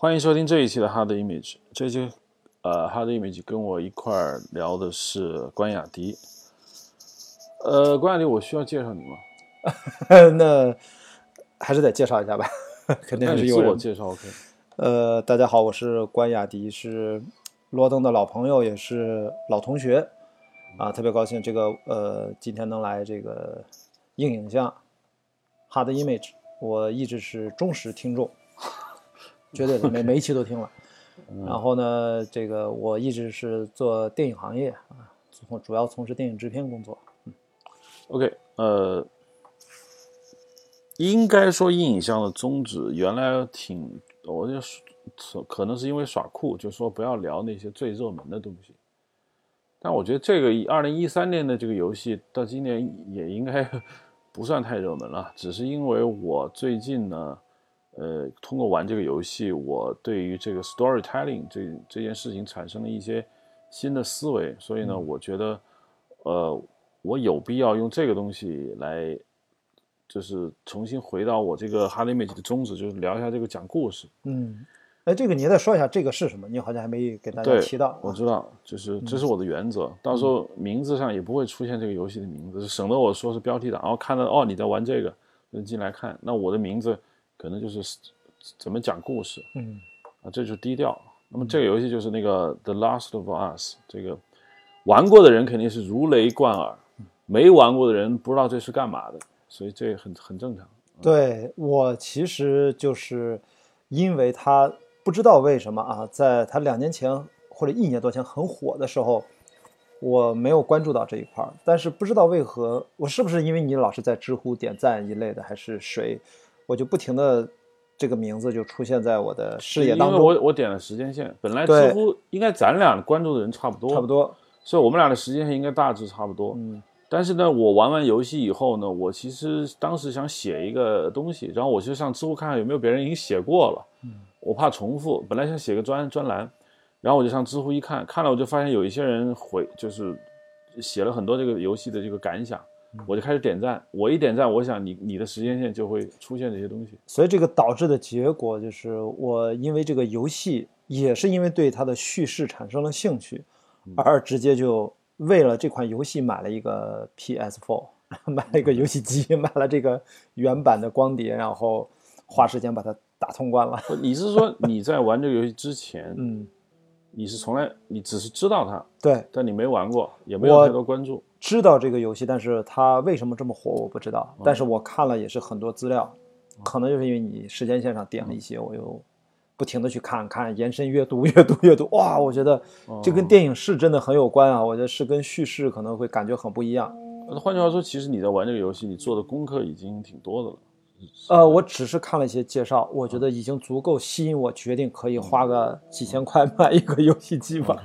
欢迎收听这一期的 Hard Image。这期呃，Hard Image 跟我一块儿聊的是关雅迪。呃，关雅迪，我需要介绍你吗？那还是得介绍一下吧，肯定是有。自我介绍 OK。呃，大家好，我是关雅迪，是罗登的老朋友，也是老同学啊，特别高兴这个呃今天能来这个硬影像 Hard Image，我一直是忠实听众，绝对的每每一期都听了。然后呢，这个我一直是做电影行业啊，从主要从事电影制片工作。OK，呃，应该说阴影像的宗旨原来挺，我就说可能是因为耍酷，就说不要聊那些最热门的东西。但我觉得这个二零一三年的这个游戏到今年也应该 不算太热门了，只是因为我最近呢，呃，通过玩这个游戏，我对于这个 storytelling 这这件事情产生了一些新的思维，所以呢，我觉得，呃，我有必要用这个东西来，就是重新回到我这个 Hard Image 的宗旨，就是聊一下这个讲故事。嗯，哎，这个你再说一下这个是什么？你好像还没给大家提到啊。我知道，就是这是我的原则，到时候名字上也不会出现这个游戏的名字，省得我说是标题党，然后看到哦你在玩这个，就进来看，那我的名字可能就是怎么讲故事嗯啊，这就是低调。那么这个游戏就是那个 The Last of Us，这个玩过的人肯定是如雷贯耳，没玩过的人不知道这是干嘛的，所以这很很正常。对我其实就是因为他不知道为什么啊，在他两年前或者一年多前很火的时候，我没有关注到这一块儿，但是不知道为何，我是不是因为你老是在知乎点赞一类的，还是谁，我就不停的这个名字就出现在我的视野当中因为中，我我点了时间线，本来对知乎应该咱俩关注的人差不多，差不多，所以我们俩的时间线应该大致差不多。嗯但是呢，我玩完游戏以后呢，我其实当时想写一个东西，然后我就上知乎看看有没有别人已经写过了，嗯我怕重复，本来想写个专专栏，然后我就上知乎一看，看了我就发现有一些人回就是写了很多这个游戏的这个感想，我就开始点赞，我一点赞，我想你你的时间线就会出现这些东西。所以这个导致的结果就是，我因为这个游戏，也是因为对它的叙事产生了兴趣，而直接就为了这款游戏买了一个 PS4，买了一个游戏机，买了这个原版的光碟，然后花时间把它打通关了。你是说 你在玩这个游戏之前，嗯，你是从来你只是知道它，对，但你没玩过，也没有太多关注。知道这个游戏，但是它为什么这么火我不知道。但是我看了也是很多资料，可能就是因为你时间线上点了一些，我又不停的去看看，延伸阅读，阅读，阅读。哇，我觉得这跟电影是真的很有关啊！我觉得是跟叙事可能会感觉很不一样。那换句话说，其实你在玩这个游戏，你做的功课已经挺多的了。呃，我只是看了一些介绍，我觉得已经足够吸引我，决定可以花个几千块买一个游戏机吧。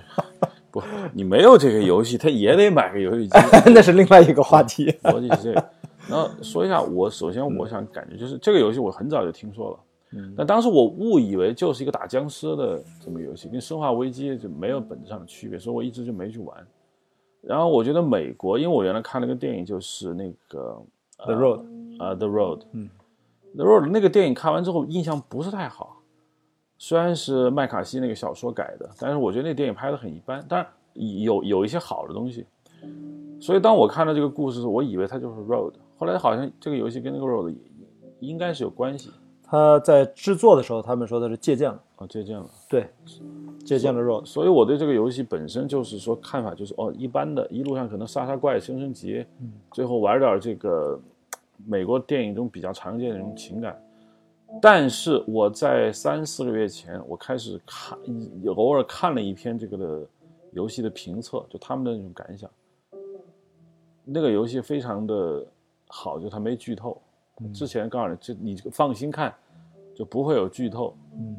不，你没有这个游戏，他也得买个游戏机。那是另外一个话题。逻辑是这个。然后说一下，我首先我想感觉就是这个游戏我很早就听说了，嗯但当时我误以为就是一个打僵尸的这么游戏，跟《生化危机》就没有本质上的区别，所以我一直就没去玩。然后我觉得美国，因为我原来看了个电影，就是那个 The Road，啊，《The Road》，嗯，《The Road》那个电影看完之后印象不是太好，虽然是麦卡锡那个小说改的，但是我觉得那电影拍的很一般，当然有有一些好的东西。所以当我看到这个故事时，我以为它就是《Road》，后来好像这个游戏跟那个《Road》也应该是有关系他在制作的时候，他们说的是借鉴了，啊，借鉴了。对，借鉴了 Road。所以我对这个游戏本身就是说看法就是哦，一般的，一路上可能杀杀怪、升升级，最后玩点这个美国电影中比较常见的那种情感。但是我在三四个月前，我开始看，偶尔看了一篇这个的游戏的评测，就他们的那种感想。那个游戏非常的好，就它没剧透。之前告诉你，这你放心看，就不会有剧透。嗯，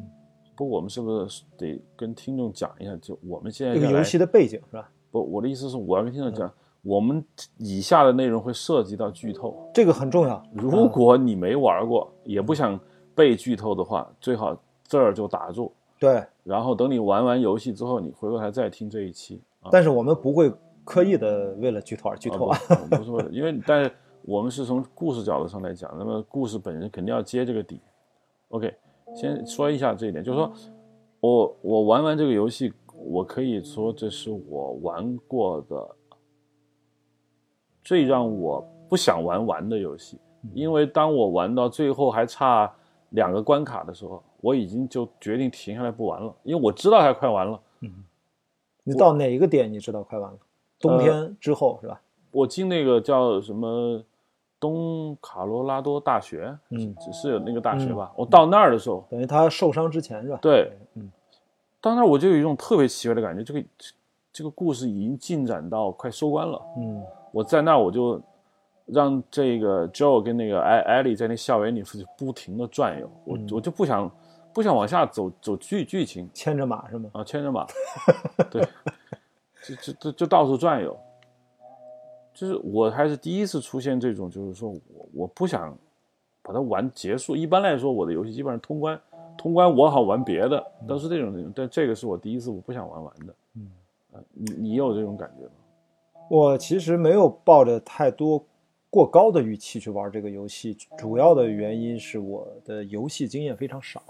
不过我们是不是得跟听众讲一下？就我们现在这个游戏的背景是吧？不，我的意思是我要跟听众讲，我们以下的内容会涉及到剧透。这个很重要。如果你没玩过，也不想被剧透的话，最好这儿就打住，对，然后等你玩完游戏之后，你回过头再听这一期啊。但是我们不会刻意的为了剧透而剧透啊。啊不，不是为了，因为但是我们是从故事角度上来讲，那么故事本身肯定要接这个底。OK，先说一下这一点，就是说我我玩完这个游戏，我可以说这是我玩过的最让我不想玩完的游戏，因为当我玩到最后还差两个关卡的时候，我已经就决定停下来不玩了，因为我知道它快完了。你到哪一个点你知道快完了？冬天之后是吧？我进那个叫什么东卡罗拉多大学，嗯，只是有那个大学吧。我到那儿的时候，等于他受伤之前是吧？对，嗯，到那儿我就有一种特别奇怪的感觉，这个这个故事已经进展到快收官了。嗯我在那儿我就让这个 Joe 跟那个艾艾莉在那校园里就不停的转悠，我嗯我就不想不想往下走走剧剧情牵着马是吗？啊，牵着马，对，就就就就到处转悠。就是我还是第一次出现这种，就是说我我不想把它玩结束。一般来说，我的游戏基本上通关，通关我好玩别的，都是这种这种。但这个是我第一次我不想玩完的。嗯，啊，你你有这种感觉吗？我其实没有抱着太多过高的预期去玩这个游戏，主要的原因是我的游戏经验非常少，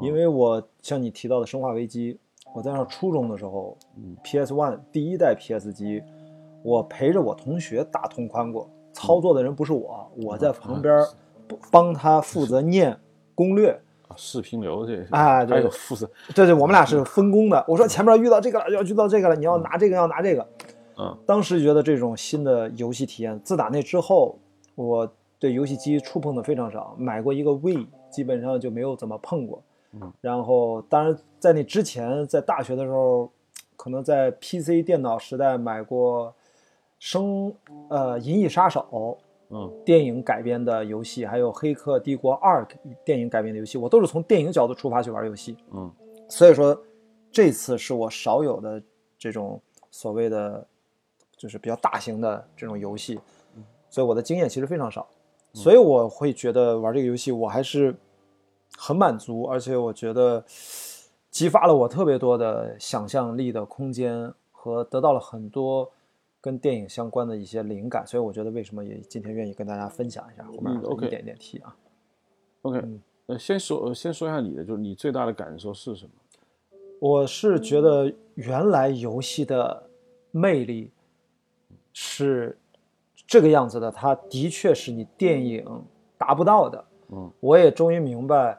因为我像你提到的《生化危机》，我在上初中的时候，PS One 第一代 PS 机，我陪着我同学打通关过，操作的人不是我，我在旁边帮他负责念攻略。啊，视频流这些，哎对还有负责，对对，我们俩是分工的。我说前面遇到这个了，要遇到这个了，你要拿这个，要拿这个。嗯当时觉得这种新的游戏体验，自打那之后，我对游戏机触碰的非常少。买过一个 Wii，基本上就没有怎么碰过。嗯，然后当然在那之前，在大学的时候，可能在 PC 电脑时代买过生呃《银翼杀手》嗯电影改编的游戏，还有《黑客帝国二》电影改编的游戏，我都是从电影角度出发去玩游戏。嗯所以说，这次是我少有的这种所谓的，就是比较大型的这种游戏，所以我的经验其实非常少，所以我会觉得玩这个游戏我还是很满足，而且我觉得激发了我特别多的想象力的空间和得到了很多跟电影相关的一些灵感，所以我觉得为什么也今天愿意跟大家分享一下，后面嗯，OK。一点点提啊。，OK，嗯。呃，先说呃先说一下你的，就是你最大的感受是什么？我是觉得原来游戏的魅力是这个样子的，它的确是你电影达不到的。嗯，我也终于明白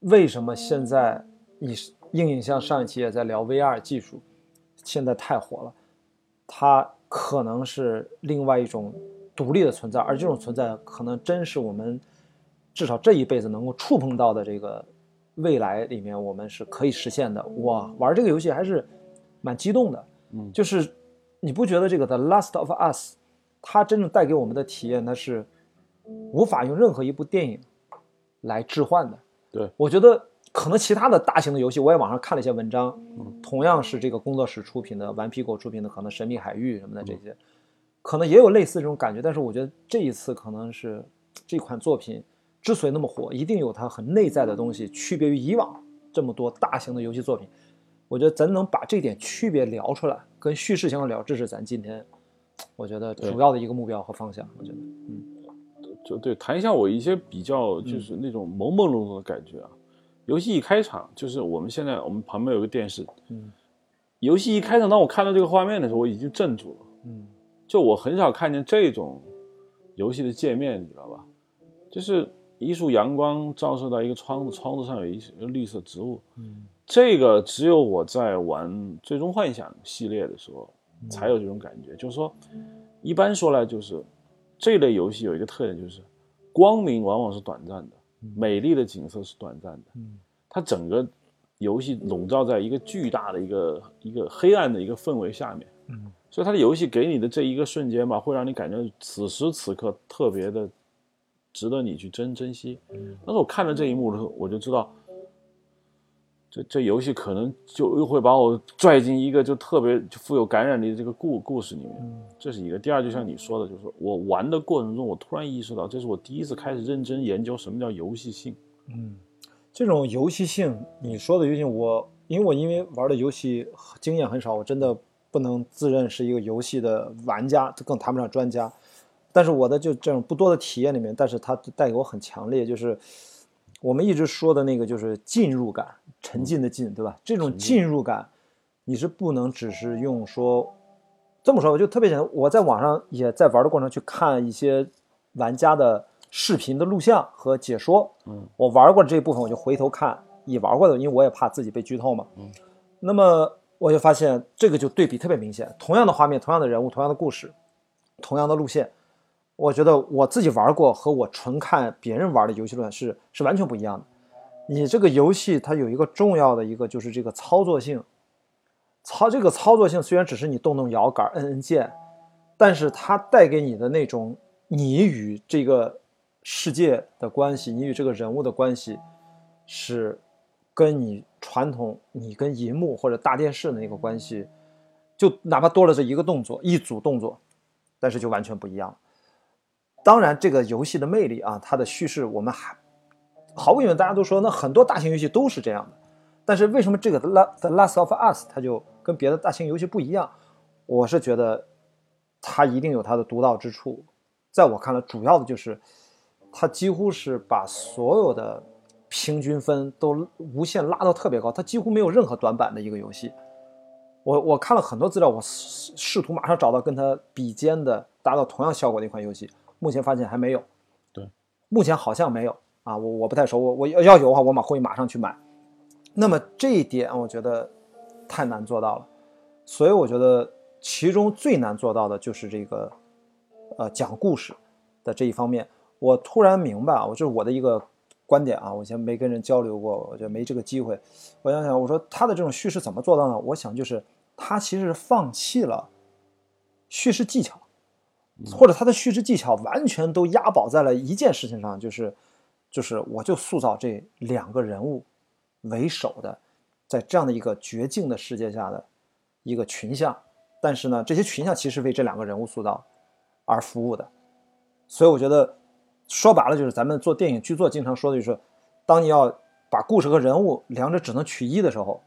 为什么现在你硬影像上一期也在聊 VR 技术，现在太火了，它可能是另外一种独立的存在，而这种存在可能真是我们至少这一辈子能够触碰到的这个未来里面，我们是可以实现的。哇，玩这个游戏还是蛮激动的。嗯就是你不觉得这个《The Last of Us》它真正带给我们的体验，它是无法用任何一部电影来置换的。对，我觉得可能其他的大型的游戏，我也网上看了一些文章，同样是这个工作室出品的，顽皮狗出品的，可能《神秘海域》什么的这些，可能也有类似这种感觉。但是我觉得这一次可能是这款作品之所以那么火，一定有它很内在的东西，区别于以往这么多大型的游戏作品。我觉得咱能把这点区别聊出来，跟叙事相关聊，这是咱今天我觉得主要的一个目标和方向。我觉得，嗯就对，谈一下我一些比较就是那种朦朦胧胧的感觉啊。游戏一开场，就是我们现在我们旁边有个电视，嗯，游戏一开场，当我看到这个画面的时候，我已经镇住了。嗯就我很少看见这种游戏的界面，你知道吧？就是一束阳光照射到一个窗子，窗子上有一有绿色植物。嗯这个只有我在玩《最终幻想》系列的时候才有这种感觉。就是说，一般说来，就是这类游戏有一个特点，就是光明往往是短暂的，美丽的景色是短暂的。嗯它整个游戏笼罩在一个巨大的一个一个黑暗的一个氛围下面。嗯所以它的游戏给你的这一个瞬间吧，会让你感觉此时此刻特别的值得你去珍珍惜。但是我看了这一幕的时候，我就知道，这这游戏可能就又会把我拽进一个就特别富有感染力的这个故故事里面。嗯这是一个。第二，就像你说的，就是我玩的过程中，我突然意识到，这是我第一次开始认真研究什么叫游戏性。嗯，这种游戏性，你说的游戏性，我因为我因为玩的游戏经验很少，我真的不能自认是一个游戏的玩家，这更谈不上专家。但是我的就这种不多的体验里面，但是它带给我很强烈，就是我们一直说的那个就是进入感，沉浸的浸，对吧？这种进入感，你是不能只是用说这么说，我就特别简单。我在网上也在玩的过程去看一些玩家的视频的录像和解说，嗯，我玩过这一部分，我就回头看已玩过的，因为我也怕自己被剧透嘛，嗯，那么我就发现这个就对比特别明显，同样的画面，同样的人物，同样的故事，同样的路线。我觉得我自己玩过和我纯看别人玩的游戏论是是完全不一样的。你这个游戏它有一个重要的一个就是这个操作性，操这个操作性虽然只是你动动摇杆摁摁键，但是它带给你的那种你与这个世界的关系，你与这个人物的关系，是跟你传统你跟银幕或者大电视的那个关系，就哪怕多了这一个动作一组动作，但是就完全不一样。当然，这个游戏的魅力啊，它的叙事我们还毫无疑问，大家都说那很多大型游戏都是这样的。但是为什么这个《The Last of Us》它就跟别的大型游戏不一样？我是觉得它一定有它的独到之处。在我看来，主要的就是它几乎是把所有的平均分都无限拉到特别高，它几乎没有任何短板的一个游戏。我我看了很多资料，我试图马上找到跟它比肩的、达到同样效果的一款游戏。目前发现还没有，对，目前好像没有啊，我我不太熟，我我要有的话，我马会马上去买。那么这一点我觉得太难做到了，所以我觉得其中最难做到的就是这个呃讲故事的这一方面。我突然明白啊，我就是我的一个观点啊，我以前没跟人交流过，我觉得没这个机会。我想想，我说他的这种叙事怎么做到呢？我想就是他其实是放弃了叙事技巧。或者他的叙事技巧完全都押宝在了一件事情上，就是，就是我就塑造这两个人物为首的，在这样的一个绝境的世界下的一个群像，但是呢，这些群像其实为这两个人物塑造而服务的，所以我觉得说白了就是咱们做电影剧作经常说的就是，当你要把故事和人物两者只能取一的时候，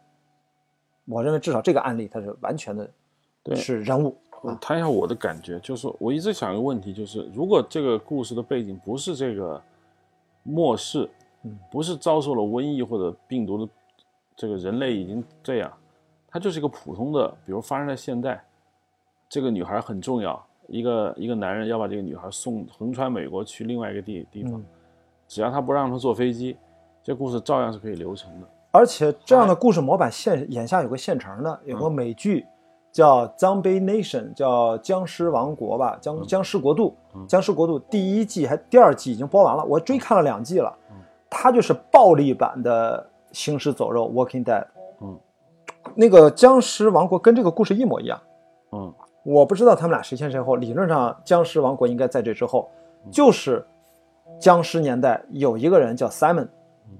我认为至少这个案例它是完全的，是人物。我谈一下我的感觉，就是我一直想一个问题，就是如果这个故事的背景不是这个末世，嗯，不是遭受了瘟疫或者病毒的，这个人类已经这样，它就是一个普通的，比如发生在现代，这个女孩很重要，一个一个男人要把这个女孩送横穿美国去另外一个地地方，只要他不让她坐飞机，这故事照样是可以流程的。而且这样的故事模板现眼下有个现成的，有个美剧。叫 Zombie Nation，叫僵尸王国吧，僵僵尸国度，僵尸国度第一季还第二季已经播完了，我追看了两季了。它就是暴力版的行尸走肉 Walking Dead。嗯，那个僵尸王国跟这个故事一模一样。嗯，我不知道他们俩谁先谁后，理论上僵尸王国应该在这之后。就是僵尸年代有一个人叫 Simon，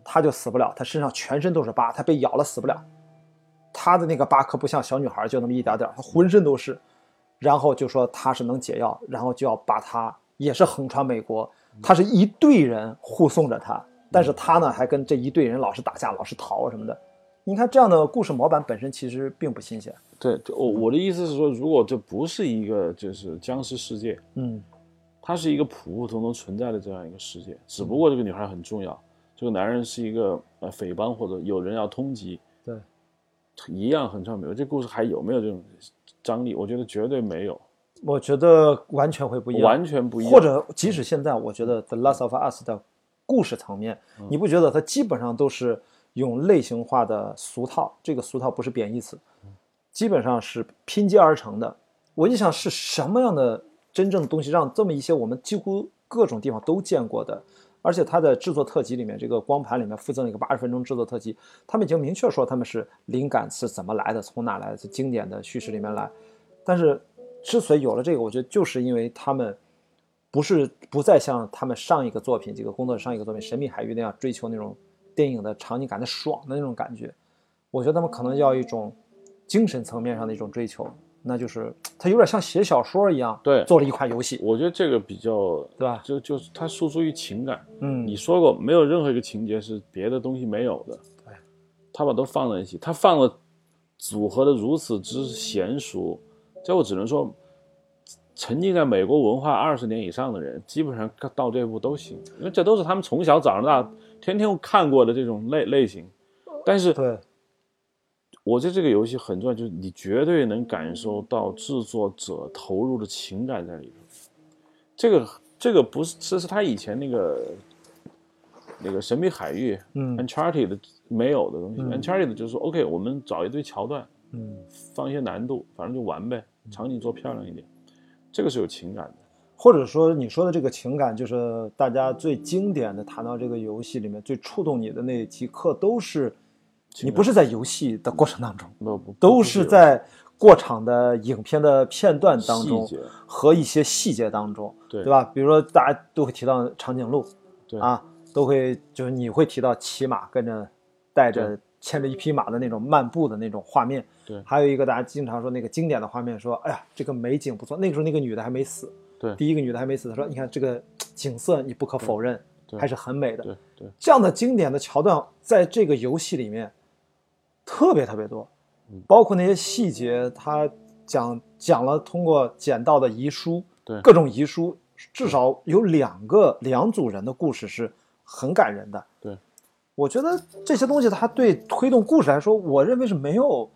他就死不了，他身上全身都是疤，他被咬了死不了。他的那个疤可不像小女孩，就那么一点点，他浑身都是。然后就说他是能解药，然后就要把他也是横穿美国。他是一队人护送着他，但是他呢还跟这一队人老是打架，老是逃什么的。你看这样的故事模板本身其实并不新鲜。对，我我的意思是说，如果这不是一个就是僵尸世界，嗯，它是一个普普通通存在的这样一个世界，只不过这个女孩很重要，这个男人是一个呃匪帮或者有人要通缉。对。一样很传没有，这故事还有没有这种张力？我觉得绝对没有。我觉得完全会不一样，完全不一样。或者即使现在，我觉得《The Last of Us》的故事层面，你不觉得它基本上都是用类型化的俗套？这个俗套不是贬义词，基本上是拼接而成的。我就想是什么样的真正的东西，让这么一些我们几乎各种地方都见过的。而且它的制作特辑里面，这个光盘里面附赠一个八十分钟制作特辑，他们已经明确说他们是灵感是怎么来的，从哪来的，是经典的叙事里面来。但是，之所以有了这个，我觉得就是因为他们不是不再像他们上一个作品，这个工作上一个作品《神秘海域》那样追求那种电影的场景感的爽的那种感觉。我觉得他们可能要一种精神层面上的一种追求。那就是它有点像写小说一样，对，做了一款游戏。我觉得这个比较，对吧？就就是它输出于情感。嗯，你说过没有任何一个情节是别的东西没有的。对，他把都放在一起，他放了组合的如此之娴熟，这我只能说，沉浸在美国文化二十年以上的人，基本上到这步都行，因为这都是他们从小长到大、天天看过的这种类类型。但是，对，我觉得这个游戏很重要，就是你绝对能感受到制作者投入的情感在里头。这个这个不是，这是他以前那个那个神秘海域，嗯，Uncharted 没有的东西。嗯 Uncharted 就是说，OK，我们找一堆桥段，嗯，放一些难度，反正就玩呗，场景做漂亮一点，这个是有情感的。或者说你说的这个情感，就是大家最经典的谈到这个游戏里面最触动你的那几刻，都是你不是在游戏的过程当中，不不都是在过场的影片的片段当中和一些细节当中，对对吧？比如说大家都会提到长颈鹿，对啊，都会就是你会提到骑马跟着带着牵着一匹马的那种漫步的那种画面，对。还有一个大家经常说那个经典的画面，说哎呀这个美景不错，那个时候那个女的还没死，对第一个女的还没死，她说你看这个景色你不可否认，对还是很美的，对对。这样的经典的桥段在这个游戏里面特别特别多，嗯包括那些细节，他讲讲了通过捡到的遗书，对各种遗书，至少有两个两组人的故事是很感人的。对，我觉得这些东西它对推动故事来说，我认为是没有，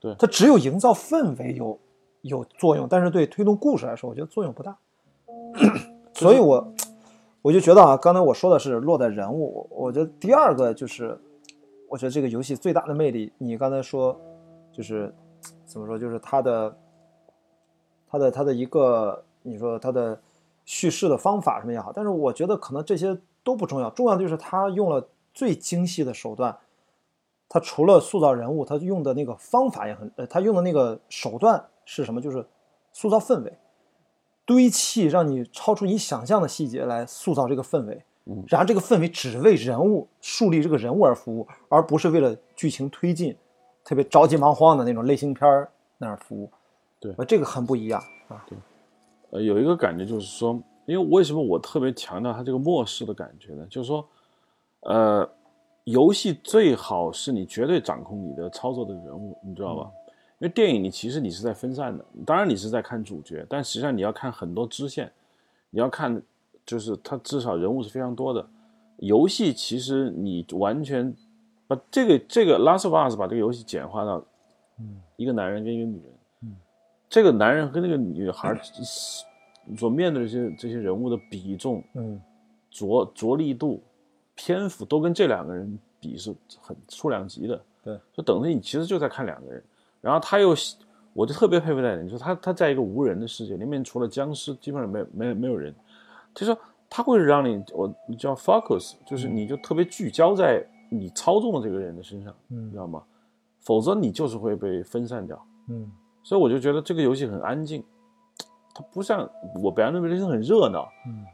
对它只有营造氛围有有作用，但是对推动故事来说，我觉得作用不大。所以我我就觉得啊，刚才我说的是落在人物，我觉得第二个就是，我觉得这个游戏最大的魅力，你刚才说就是怎么说，就是它的它的它的一个，你说它的叙事的方法什么也好，但是我觉得可能这些都不重要，重要的就是他用了最精细的手段。他除了塑造人物，他用的那个方法也很，呃，他用的那个手段是什么？就是塑造氛围，堆砌让你超出你想象的细节来塑造这个氛围。嗯然后这个氛围只为人物树立这个人物而服务，而不是为了剧情推进，特别着急忙慌的那种类型片儿那儿服务。对呃，这个很不一样啊。对呃，有一个感觉就是说，因为为什么我特别强调它这个末世的感觉呢？就是说，呃，游戏最好是你绝对掌控你的操作的人物，你知道吧？因为电影你其实你是在分散的，当然你是在看主角，但实际上你要看很多支线，你要看就是它至少人物是非常多的。游戏其实你完全把这个这个《Last of Us》把这个游戏简化到，嗯，一个男人跟一个女人，嗯，这个男人跟那个女孩所面对的这些这些人物的比重、嗯着着力度、篇幅都跟这两个人比是很数量级的。对，就等于你其实就在看两个人，然后他又，我就特别佩服在点，就是他他在一个无人的世界里面，除了僵尸，基本上没有没有没有人，就是说他会让你我你叫 focus，就是你就特别聚焦在你操纵的这个人的身上，你知嗯道吗？否则你就是会被分散掉。嗯所以我就觉得这个游戏很安静，它不像我表现的人很热闹。嗯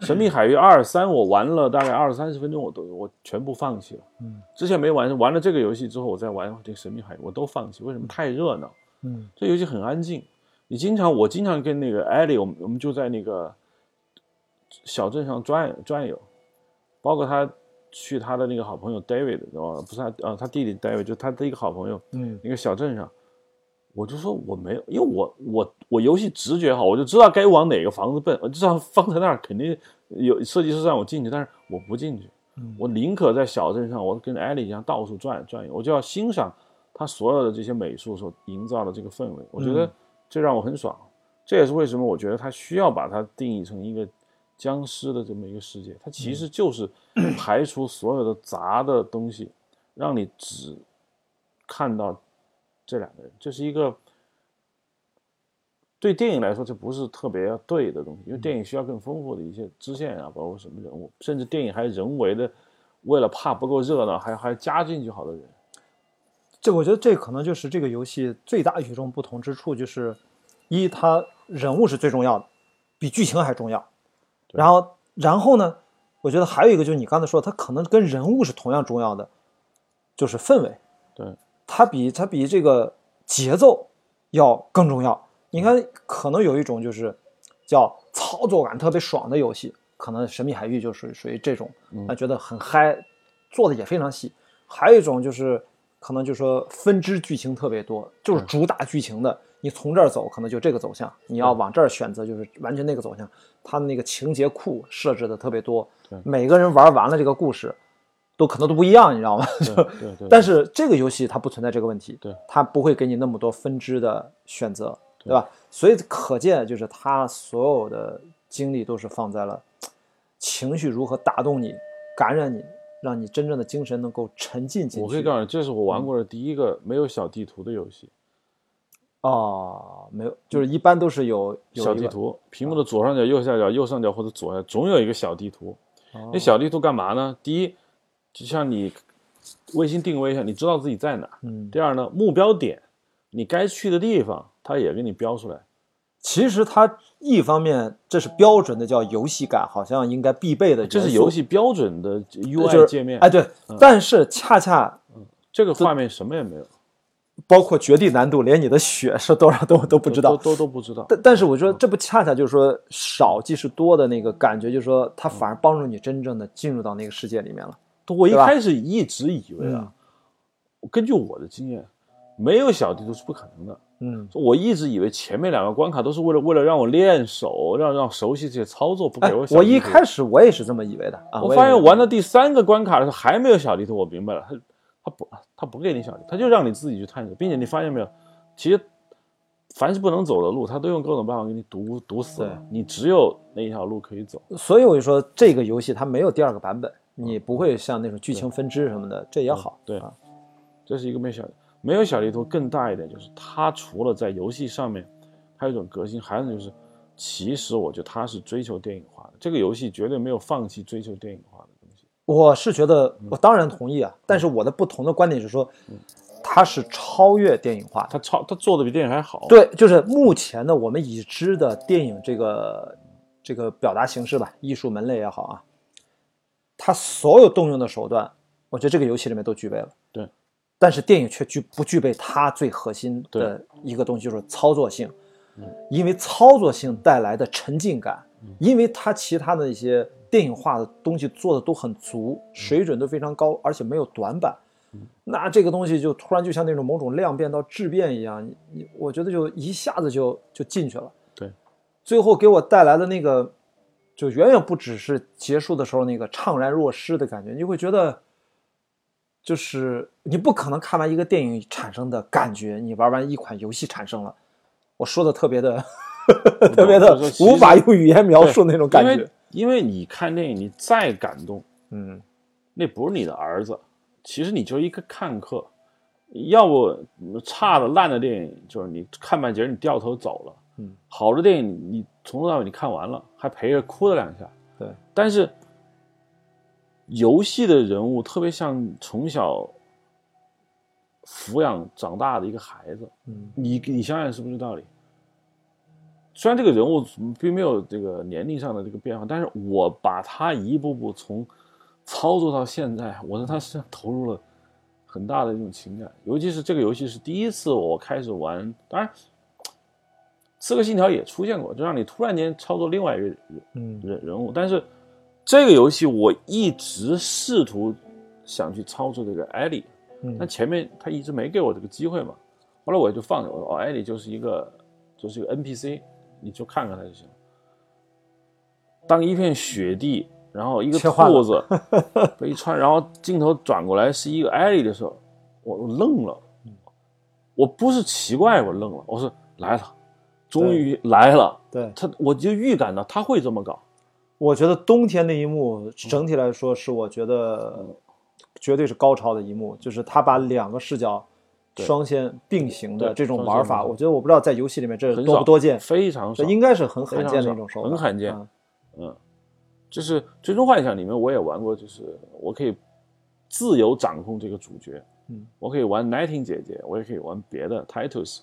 神秘海域二三我玩了大概二三十分钟，我都我全部放弃了。嗯之前没玩，玩了这个游戏之后，我再玩这个神秘海域，我都放弃。为什么？太热闹，嗯这游戏很安静。你经常，我经常跟那个艾利，我们我们就在那个小镇上转转悠，包括他去他的那个好朋友 David，哦，不是他，呃，他弟弟 David，就他的一个好朋友，嗯那个小镇上，我就说我没有，因为我我我游戏直觉好，我就知道该往哪个房子奔，我就知道放在那儿肯定有设计师让我进去，但是我不进去，嗯。我宁可在小镇上，我跟艾丽一样到处转转悠，我就要欣赏他所有的这些美术所营造的这个氛围，我觉得嗯。这让我很爽，这也是为什么我觉得他需要把它定义成一个僵尸的这么一个世界，它其实就是排除所有的杂的东西，让你只看到这两个人，这是一个对电影来说这不是特别对的东西，因为电影需要更丰富的一些支线啊，包括什么人物，甚至电影还人为的为了怕不够热闹，还还加进去好多人。这我觉得这可能就是这个游戏最大与众不同之处，就是一它人物是最重要的，比剧情还重要。然后，然后呢，我觉得还有一个就是你刚才说，它可能跟人物是同样重要的，就是氛围。对，它比它比这个节奏要更重要。你看，可能有一种就是叫操作感特别爽的游戏，可能《神秘海域》就属于属于这种，他觉得很嗨，做的也非常细。还有一种就是可能就是说分支剧情特别多，就是主打剧情的，你从这儿走可能就这个走向，你要往这儿选择就是完全那个走向。它的那个情节库设置的特别多，每个人玩完了这个故事，都可能都不一样，你知道吗？对对对。但是这个游戏它不存在这个问题，对，它不会给你那么多分支的选择，对吧？所以可见就是他所有的精力都是放在了情绪如何打动你、感染你，让你真正的精神能够沉浸进去。我可以告诉你，这是我玩过的第一个没有小地图的游戏。哦，没有，就是一般都是有小地图，屏幕的左上角、右下角、右上角或者左下总有一个小地图。那小地图干嘛呢？第一，就像你卫星定位一下，你知道自己在哪。嗯。第二呢，目标点，你该去的地方，它也给你标出来。其实它一方面这是标准的叫游戏感，好像应该必备的，这是游戏标准的 UI 界面。哎，对，但是恰恰，嗯，这个画面什么也没有。包括绝地难度，连你的血是多少都都不知道，都都不知道。但但是我觉得这不恰恰就是说少即是多的那个感觉，就是说它反而帮助你真正的进入到那个世界里面了。我一开始一直以为啊，根据我的经验，没有小地图是不可能的。嗯，我一直以为前面两个关卡都是为了为了让我练手，让让熟悉这些操作，不给我。我一开始我也是这么以为的啊。我发现玩到第三个关卡的时候还没有小地图，我明白了。他不，他不给你小地图，他就让你自己去探索，并且你发现没有，其实凡是不能走的路，他都用各种办法给你堵堵死了。你只有那一条路可以走。所以我就说，这个游戏它没有第二个版本，你不会像那种剧情分支什么的，这也好。对啊，这是一个没小没有小地图更大一点，就是它除了在游戏上面，还有一种革新，还有就是，其实我觉得它是追求电影化的。这个游戏绝对没有放弃追求电影化的。我是觉得，我当然同意啊，但是我的不同的观点是说，它是超越电影化，它超它做的比电影还好。对，就是目前的我们已知的电影这个这个表达形式吧，艺术门类也好啊，它所有动用的手段，我觉得这个游戏里面都具备了。对，但是电影却具不具备它最核心的一个东西，就是操作性。嗯，因为操作性带来的沉浸感，因为它其他的一些。电影化的东西做的都很足，水准都非常高，而且没有短板。那这个东西就突然就像那种某种量变到质变一样，你你我觉得就一下子就就进去了。对，最后给我带来的那个，就远远不只是结束的时候那个怅然若失的感觉，你会觉得，就是你不可能看完一个电影产生的感觉，你玩完一款游戏产生了。我说的特别的，特别的无法用语言描述那种感觉。因为你看电影，你再感动，嗯，那不是你的儿子，其实你就是一个看客。要不差的烂的电影，就是你看半截你掉头走了，嗯，好的电影你从头到尾你看完了，还陪着哭了两下，对。但是游戏的人物特别像从小抚养长大的一个孩子，嗯，你你想想是不是这道理？虽然这个人物并没有这个年龄上的这个变化，但是我把他一步步从操作到现在，我在他身上投入了很大的一种情感。尤其是这个游戏是第一次我开始玩，当然《刺客信条》也出现过，就让你突然间操作另外一个人人人物。但是这个游戏我一直试图想去操作这个艾莉，但前面他一直没给我这个机会嘛。后来我就放着，我说哦，艾莉就是一个就是一个 NPC。你就看看他就行。当一片雪地，然后一个兔子 被穿，然后镜头转过来是一个艾莉的时候，我我愣了。我不是奇怪，我愣了。我说来了，终于来了。对他，我就预感到他会这么搞。我觉得冬天那一幕整体来说是我觉得绝对是高超的一幕，就是他把两个视角。双线并行的这种玩法，我觉得我不知道在游戏里面这多不多见，非常少，这应该是很罕见的一种手法，很罕见。嗯，就是《最终幻想》里面我也玩过，就是我可以自由掌控这个主角，嗯，我可以玩 Nighting 姐姐，我也可以玩别的 Titus，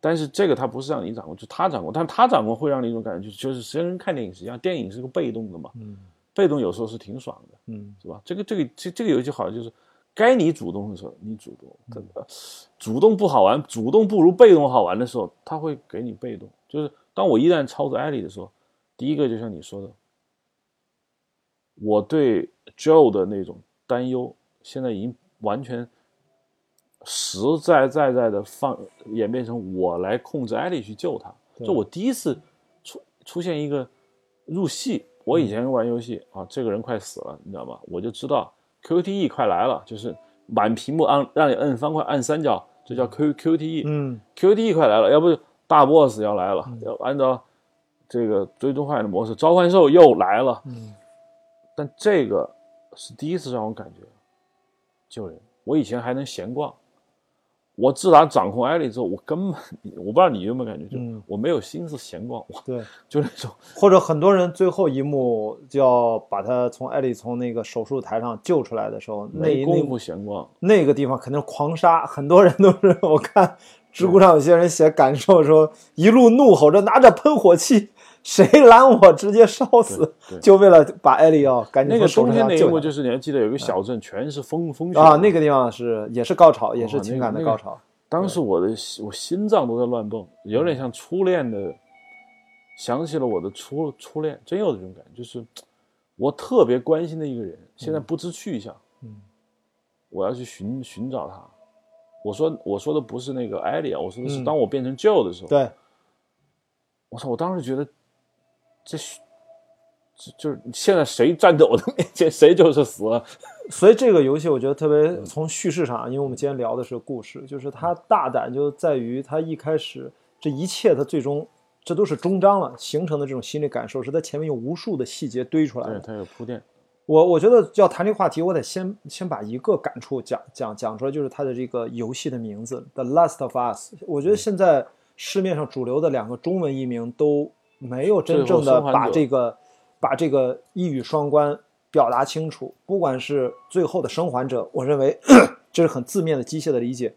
但是这个它不是让你掌控，就他掌控，但是他掌控会让你一种感觉，就是实际上跟看电影是一样，电影是个被动的嘛，嗯，被动有时候是挺爽的，嗯，是吧？这个这个这这个游戏好就是。该你主动的时候，你主动，真的，主动不好玩，主动不如被动好玩的时候，他会给你被动。就是当我一旦操作艾莉的时候，第一个就像你说的，我对 Joe 的那种担忧，现在已经完全实在在在的放演变成我来控制艾丽去救他。就我第一次出出现一个入戏，我以前玩游戏啊，这个人快死了，你知道吗？我就知道 QTE 快来了，就是满屏幕按让你摁方块按三角，这叫 Q QTE。嗯 QTE 快来了，要不大 boss 要来了，要按照这个追踪幻想的模式，召唤兽又来了。嗯但这个是第一次让我感觉救人。我以前还能闲逛，我自打掌控艾丽之后，我根本我不知道你有没有感觉，就嗯我没有心思闲逛，我对，就那种或者很多人最后一幕就要把他从艾丽从那个手术台上救出来的时候，那那没工夫闲逛。那个地方肯定是狂杀，很多人都是我看知乎上有些人写感受说，一路怒吼着拿着喷火器，谁拦我直接烧死？就为了把艾丽要赶紧那个冬天那一幕，台上救下就是你还记得有个小镇全是风风雪啊，那个地方是也是高潮，也是哦情感的那个高潮。当时我的心我心脏都在乱蹦，有点像初恋的，想起了我的初初恋，真有这种感觉，就是我特别关心的一个人，现在不知去向，嗯，我要去寻寻找他。我说我说的不是那个艾莉奥，我说的是嗯。当我变成 Joe 的时候，对，我操，我当时觉得这是这就是现在谁站在我的面前，谁就是死。所以这个游戏我觉得特别从叙事上，因为我们今天聊的是故事，就是它大胆就在于它一开始这一切它最终这都是终章了形成的这种心理感受，是在前面有无数的细节堆出来对，的。他有铺垫。我我觉得要谈这个话题，我得先先把一个感触讲讲讲出来，就是它的这个游戏的名字《The Last of Us》。我觉得现在市面上主流的两个中文译名都没有真正的把这个把这个一语双关表达清楚。不管是最后的生还者，我认为 这是很字面的机械的理解，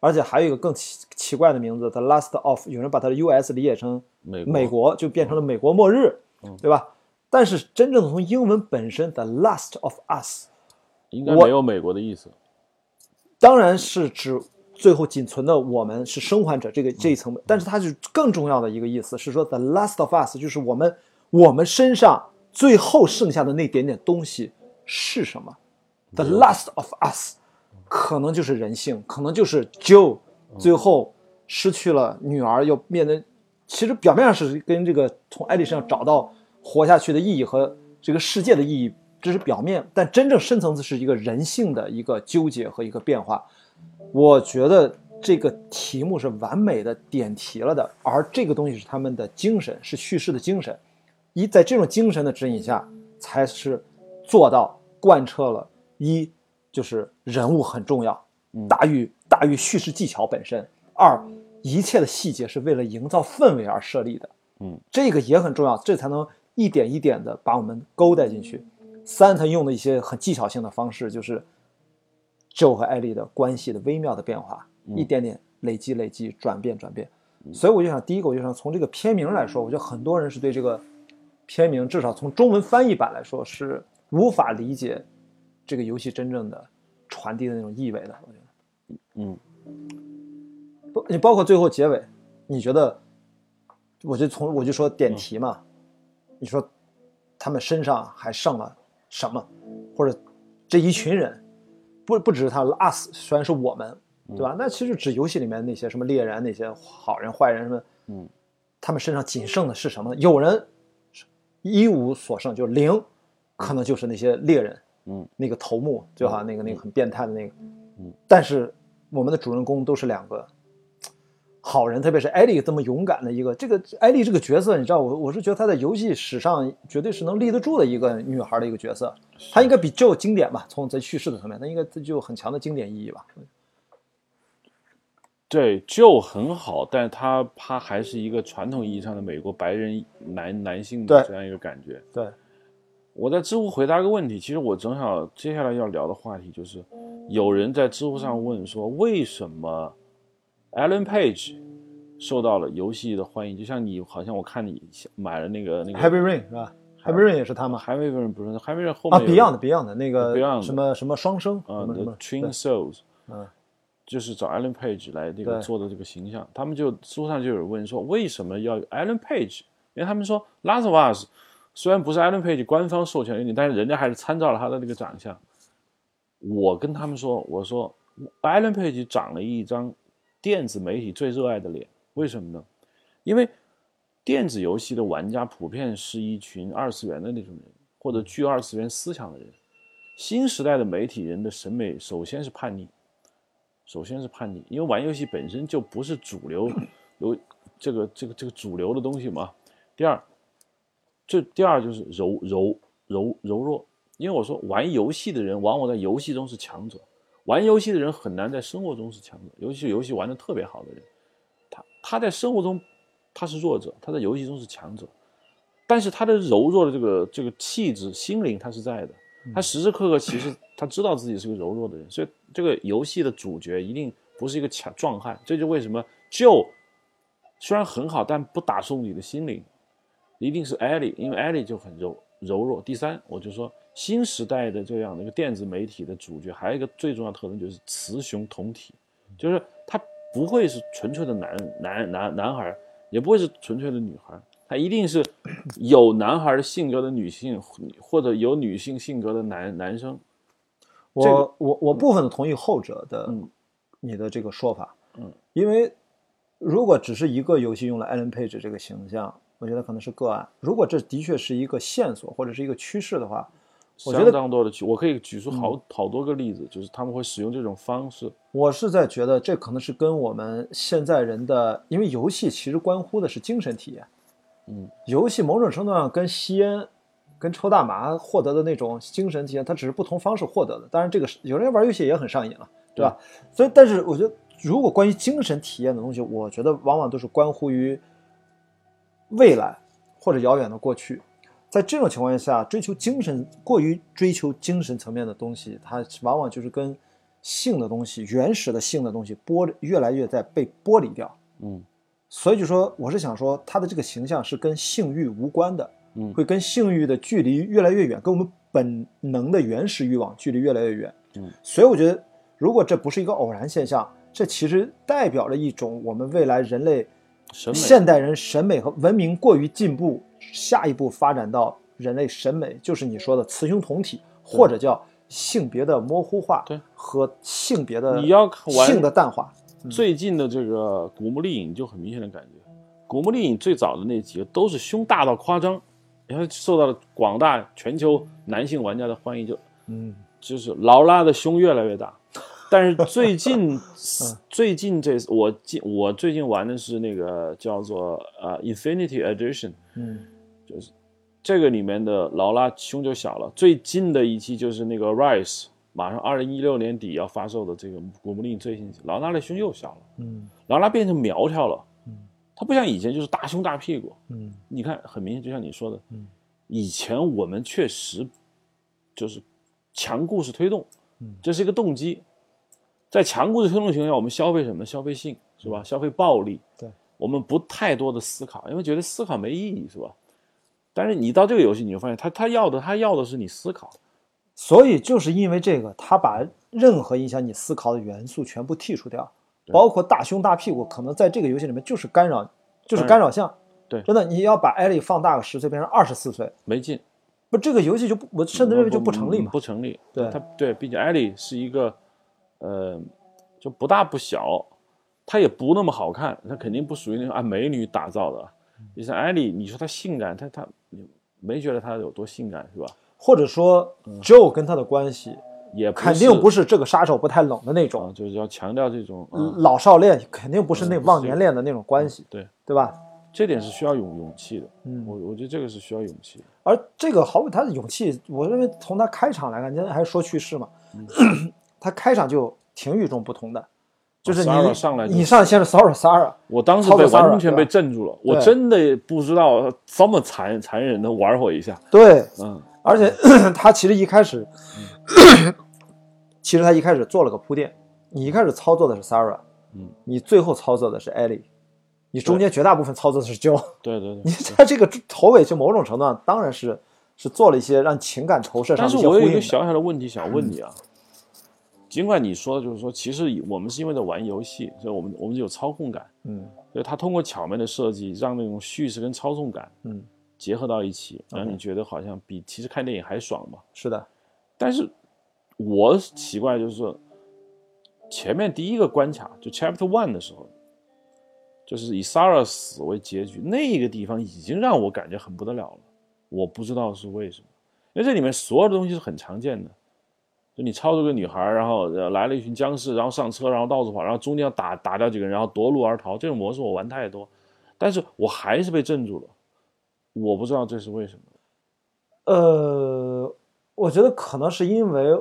而且还有一个更奇奇怪的名字《The Last of》，有人把它的 US 理解成美国美国就变成了美国末日，对吧？但是真正的从英文本身，The Last of Us，我应该没有美国的意思。当然是指最后仅存的我们是生还者这个这一层，但是它是更重要的一个意思是说，The Last of Us 就是我们我们身上最后剩下的那点点东西是什么？The Last of Us 可能就是人性，可能就是 Joe 最后失去了女儿，又面对，其实表面上是跟这个从艾丽身上找到活下去的意义和这个世界的意义，这是表面，但真正深层次是一个人性的一个纠结和一个变化。我觉得这个题目是完美的点题了的，而这个东西是他们的精神，是叙事的精神。一在这种精神的指引下，才是做到贯彻了。一就是人物很重要，大于大于叙事技巧本身；二一切的细节是为了营造氛围而设立的，嗯，这个也很重要，这才能一点一点的把我们勾带进去。三，他用的一些很技巧性的方式，就是 Joe 和艾丽的关系的微妙的变化，一点点累积、累积、转变、转变。所以我就想，第一个，我就想从这个片名来说，我觉得很多人是对这个片名，至少从中文翻译版来说，是无法理解这个游戏真正的传递的那种意味的。我觉得，嗯，不，你包括最后结尾，你觉得，我就从我就说点题嘛，你说他们身上还剩了什么，或者这一群人，不不只是他 us，虽然是我们，对吧？那其实指游戏里面那些什么猎人、那些好人、坏人什么，嗯，他们身上仅剩的是什么呢？有人一无所剩，就是零，可能就是那些猎人，嗯，那个头目，就好像？那个那个很变态的那个，嗯，但是我们的主人公都是两个好人，特别是艾丽这么勇敢的一个，这个艾丽这个角色，你知道，我我是觉得她在游戏史上绝对是能立得住的一个女孩的一个角色，她应该比 Joe 经典吧？从在叙事的层面，她应该具有很强的经典意义吧？对，就很好，但是他他还是一个传统意义上的美国白人男男性的这样一个感觉。对，我在知乎回答个问题，其实我正好接下来要聊的话题就是，有人在知乎上问说，为什么 Alan Page 受到了游戏的欢迎？就像你，好像我看你买了那个那个 Heavy Rain 是吧？Heavy Rain 也是他吗？还没人不是还没人后啊面有，Beyond Beyond 那个 Beyond 什么什么双生啊，The Twin Souls，嗯，就是找 Alan Page 来这个做的这个形象，他们就书上就有人问说，为什么要 Alan Page？因为他们说《Last of Us》虽然不是 Alan Page 官方授权的，但是人家还是参照了他的那个长相。我跟他们说，我说 Alan Page 长了一张电子媒体最热爱的脸，为什么呢？因为电子游戏的玩家普遍是一群二次元的那种人，或者具二次元思想的人。新时代的媒体人的审美首先是叛逆，首先是叛逆，因为玩游戏本身就不是主流，有这个这个这个主流的东西嘛。第二，这第二就是柔柔柔柔弱，因为我说玩游戏的人往往在游戏中是强者，玩游戏的人很难在生活中是强者，尤其是游戏玩的特别好的人，他他在生活中他是弱者，他在游戏中是强者，但是他的柔弱的这个这个气质心灵他是在的。他时时刻刻其实他知道自己是个柔弱的人，所以这个游戏的主角一定不是一个强壮汉。这就为什么 Joe 虽然很好，但不打动你的心灵，一定是 Ellie，因为 Ellie 就很柔柔弱。第三，我就说新时代的这样的一个电子媒体的主角，还有一个最重要的特征就是雌雄同体，就是他不会是纯粹的男男男男孩，也不会是纯粹的女孩。他一定是 有男孩的性格的女性，或者有女性性格的男男生。我我我部分的同意后者的你的这个说法。嗯，因为如果只是一个游戏用了 Alan Page 这个形象，我觉得可能是个案。如果这的确是一个线索或者是一个趋势的话，我觉得相当多的举，我可以举出好好多个例子，就是他们会使用这种方式。我是在觉得这可能是跟我们现在人的，因为游戏其实关乎的是精神体验。嗯，游戏某种程度上跟吸烟、跟抽大麻获得的那种精神体验，它只是不同方式获得的。当然，这个是有人玩游戏也很上瘾了，对吧？所以，但是我觉得，如果关于精神体验的东西，我觉得往往都是关乎于未来或者遥远的过去。在这种情况下，追求精神过于追求精神层面的东西，它往往就是跟性的东西、原始的性的东西剥越来越在被剥离掉。嗯。所以就说，我是想说，他的这个形象是跟性欲无关的，嗯，会跟性欲的距离越来越远，跟我们本能的原始欲望距离越来越远，嗯，所以我觉得，如果这不是一个偶然现象，这其实代表了一种我们未来人类审美现代人审美和文明过于进步，下一步发展到人类审美就是你说的雌雄同体，或者叫性别的模糊化，对，和性别的你要玩性的淡化。最近的这个《古墓丽影》就很明显的感觉，《古墓丽影》最早的那几个都是胸大到夸张，然后受到了广大全球男性玩家的欢迎，就嗯，就是劳拉的胸越来越大。但是最近 最近这我近我最近玩的是那个叫做呃 Infinity Edition，嗯，就是这个里面的劳拉胸就小了。最近的一期就是那个 Rise。马上二零一六年底要发售的这个《古墓丽影》最新，劳拉的胸又小了，嗯，劳拉变成苗条了，嗯，她不像以前就是大胸大屁股，嗯，你看很明显，就像你说的，嗯，以前我们确实就是强故事推动，嗯，这是一个动机，在强故事推动情况下，我们消费什么？消费性是吧？消费暴力，对，我们不太多的思考，因为觉得思考没意义是吧？但是你到这个游戏，你就发现他他要的他要的是你思考。所以就是因为这个，他把任何影响你思考的元素全部剔除掉，包括大胸大屁股，可能在这个游戏里面就是干扰，就是干扰项。对，真的，你要把艾莉放大个十岁，变成二十四岁，没劲。不，这个游戏就不，我甚至认为就不成立嘛。不成立。对，他对，并且艾莉是一个，呃，就不大不小，她也不那么好看，她肯定不属于那种按美女打造的。你像艾莉，你说她性感，她她没觉得她有多性感是吧？或者说，Joe 跟她的关系也肯定不是这个杀手不太冷的那种，就是要强调这种老少恋，肯定不是那忘年恋的那种关系，对对吧？这点是需要勇勇气的，嗯，我我觉得这个是需要勇气。而这个毫无他的勇气，我认为从他开场来看，今天还是说去世嘛，他开场就挺与众不同的，就是你上来你上先是骚扰 Sara，我当时被完全被镇住了，我真的不知道这么残残忍的玩我一下，对，嗯。而且 他其实一开始，其实他一开始做了个铺垫。你一开始操作的是 Sara，嗯，你最后操作的是 Ellie，你中间绝大部分操作的是 Joe。对对对，你在这个头尾就某种程度上当然是是做了一些让情感投射上但是我有一个小小的问题想问你啊，尽管你说的就是说，其实我们是因为在玩游戏，所以我们我们有操控感，嗯，所以它通过巧妙的设计，让那种叙事跟操纵感，嗯。结合到一起，让你觉得好像比其实看电影还爽嘛？是的，但是我奇怪就是说，前面第一个关卡就 Chapter One 的时候，就是以 Sarah 死为结局，那个地方已经让我感觉很不得了了。我不知道是为什么，因为这里面所有的东西是很常见的，就你操作个女孩，然后来了一群僵尸，然后上车，然后到处跑，然后中间要打打掉几个人，然后夺路而逃，这种模式我玩太多，但是我还是被镇住了，我不知道这是为什么。呃，我觉得可能是因为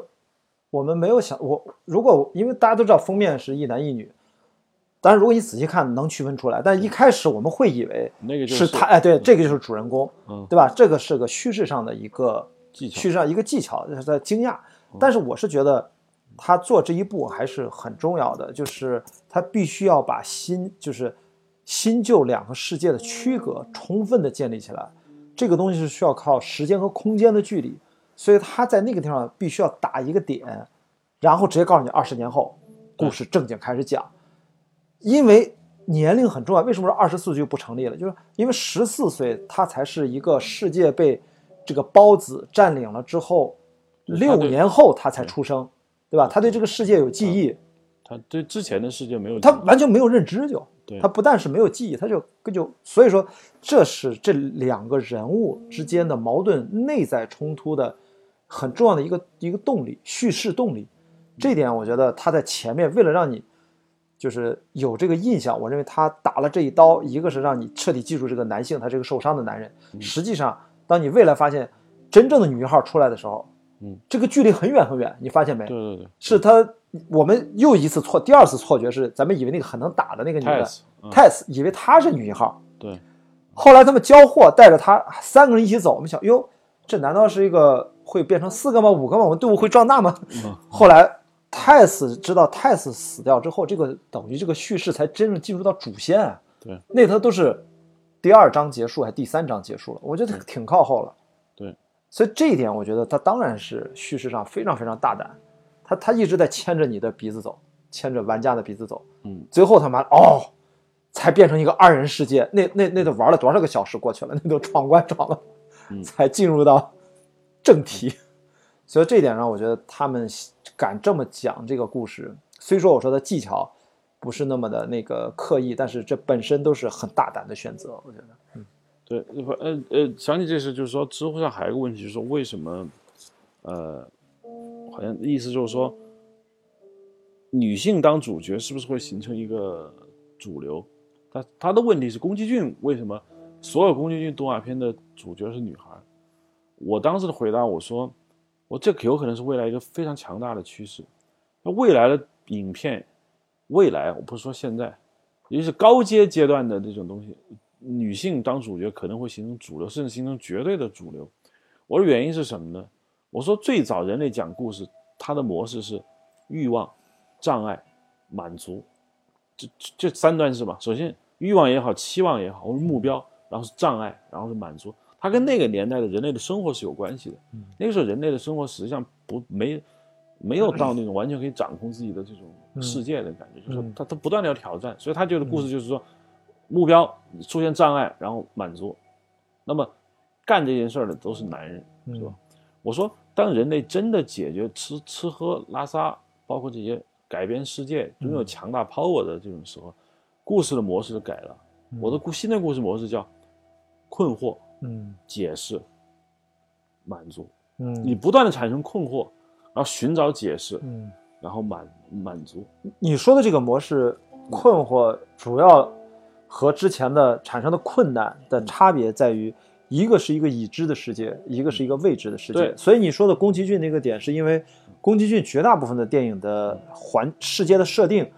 我们没有想我，如果因为大家都知道封面是一男一女，但是如果你仔细看能区分出来，但一开始我们会以为那个就是他，哎，对，这个就是主人公，嗯对吧？这个是个叙事上的一个技巧叙事上一个技巧，就是在惊讶。但是我是觉得他做这一步还是很重要的，就是他必须要把新就是新旧两个世界的区隔充分的建立起来。这个东西是需要靠时间和空间的距离，所以他在那个地方必须要打一个点，然后直接告诉你二十年后故事正经开始讲。因为年龄很重要，为什么说二十四岁就不成立了？就是因为十四岁他才是一个世界被这个孢子占领了之后，六年后他才出生，对吧？他对这个世界有记忆，他对之前的世界没有他完全没有认知就，对他不但是没有记忆，他就就所以说这是这两个人物之间的矛盾内在冲突的很重要的一个一个动力，叙事动力。这点我觉得他在前面为了让你就是有这个印象，我认为他打了这一刀，一个是让你彻底记住这个男性，他是个受伤的男人。实际上，当你未来发现真正的女一号出来的时候，嗯，这个距离很远很远，你发现没？对对对是他，我们又一次错，第二次错觉是，咱们以为那个很能打的那个女的 Tess，嗯 Tess，以为她是女一号。对后来他们交货，带着她三个人一起走，我们想，哟，这难道是一个会变成四个吗？五个吗？我们队伍会壮大吗？嗯 后来泰斯知道泰斯死掉之后，这个等于这个叙事才真正进入到主线啊。对，那头都是第二章结束还是第三章结束了？我觉得挺靠后了。对，所以这一点，我觉得他当然是叙事上非常非常大胆，他他一直在牵着你的鼻子走，牵着玩家的鼻子走。嗯，最后他妈哦，才变成一个二人世界。那那那都玩了多少个小时过去了？那都闯关闯了，嗯才进入到正题。所以这一点上，我觉得他们敢这么讲这个故事，虽说我说的技巧不是那么的那个刻意，但是这本身都是很大胆的选择。我觉得，对，呃呃，想起这事，就是说知乎上还有一个问题，就是说为什么呃，好像意思就是说女性当主角是不是会形成一个主流？他他的问题是宫崎骏为什么所有宫崎骏动画片的主角是女孩？我当时的回答我说，我这有可能是未来一个非常强大的趋势。那未来的影片，未来我不是说现在，也就是高阶阶段的这种东西，女性当主角可能会形成主流，甚至形成绝对的主流。我的原因是什么呢？我说最早人类讲故事，它的模式是欲望、障碍、满足，这这这三段是吧。首先欲望也好，期望也好，或者目标，然后是障碍，然后是满足。它跟那个年代的人类的生活是有关系的。那个时候人类的生活实际上不没没有到那种完全可以掌控自己的这种世界的感觉，就是说他他不断的要挑战，所以他觉得故事就是说目标出现障碍，然后满足。那么干这件事儿的都是男人，是吧？我说，当人类真的解决吃吃喝拉撒，包括这些改变世界、拥有强大 power 的这种时候，故事的模式就改了。我的故新的故事模式叫困惑、嗯解释、满足。嗯你不断的产生困惑，然后寻找解释，嗯，然后满满足。你说的这个模式，困惑主要和之前的产生的困难的差别在于，一个是一个已知的世界，一个是一个未知的世界。对所以你说的宫崎骏那个点，是因为宫崎骏绝大部分的电影的环世界的设定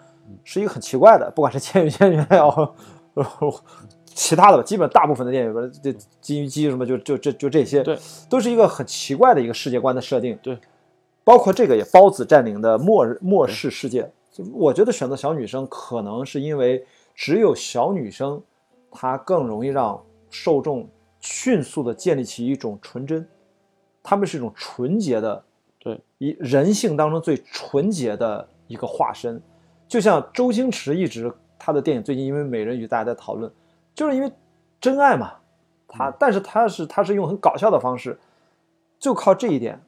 是一个很奇怪的，不管是《千与千寻》也好，其他的吧，基本大部分的电影，比如这金鱼姬什么，就就这就这些，对，都是一个很奇怪的一个世界观的设定。对，包括这个也包子占领的末末世世界，就我觉得选择小女生，可能是因为只有小女生，她更容易让受众迅速的建立起一种纯真，她们是一种纯洁的，对，一人性当中最纯洁的一个化身。就像周星驰一直他的电影最近因为《美人鱼》大家在讨论，就是因为真爱嘛，他但是他是他是用很搞笑的方式，就靠这一点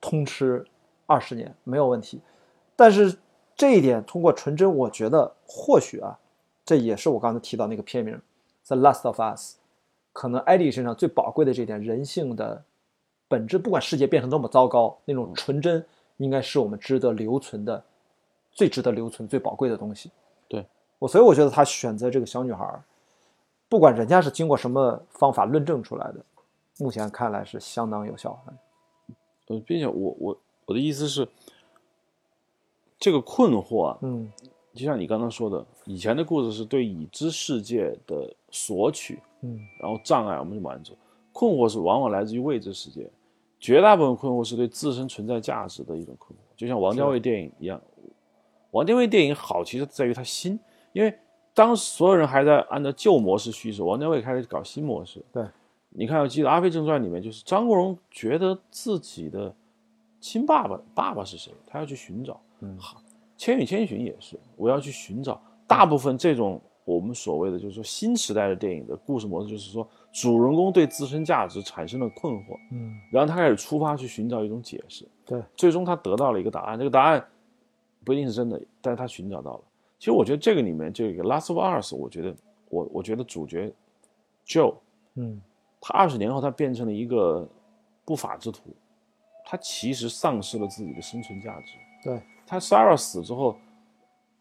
通吃二十年没有问题。但是这一点通过纯真，我觉得或许啊，这也是我刚才提到那个片名《The Last of Us》，可能艾莉身上最宝贵的这点人性的本质，不管世界变成多么糟糕，那种纯真应该是我们值得留存的、最值得留存、最宝贵的东西。对我，所以我觉得他选择这个小女孩儿，不管人家是经过什么方法论证出来的，目前看来是相当有效。呃，并且我我我的意思是，这个困惑啊，嗯就像你刚刚说的，以前的故事是对已知世界的索取，嗯然后障碍我们去满足。困惑是往往来自于未知世界，绝大部分困惑是对自身存在价值的一种困惑。就像王家卫电影一样，王家卫电影好其实在于他新，因为当所有人还在按照旧模式叙事，王家卫开始搞新模式。对，你看，我记得《阿飞正传》里面，就是张国荣觉得自己的亲爸爸爸爸是谁，他要去寻找。嗯好，《千与千寻》也是，我要去寻找。大部分这种我们所谓的就是说新时代的电影的故事模式，就是说主人公对自身价值产生了困惑，嗯然后他开始出发去寻找一种解释。对，最终他得到了一个答案，这个答案不一定是真的，但是他寻找到了。其实我觉得这个里面这个《Last of Us》，我觉得我我觉得主角 Joe 嗯他二十年后他变成了一个不法之徒，他其实丧失了自己的生存价值。对，他 Sarah 死之后，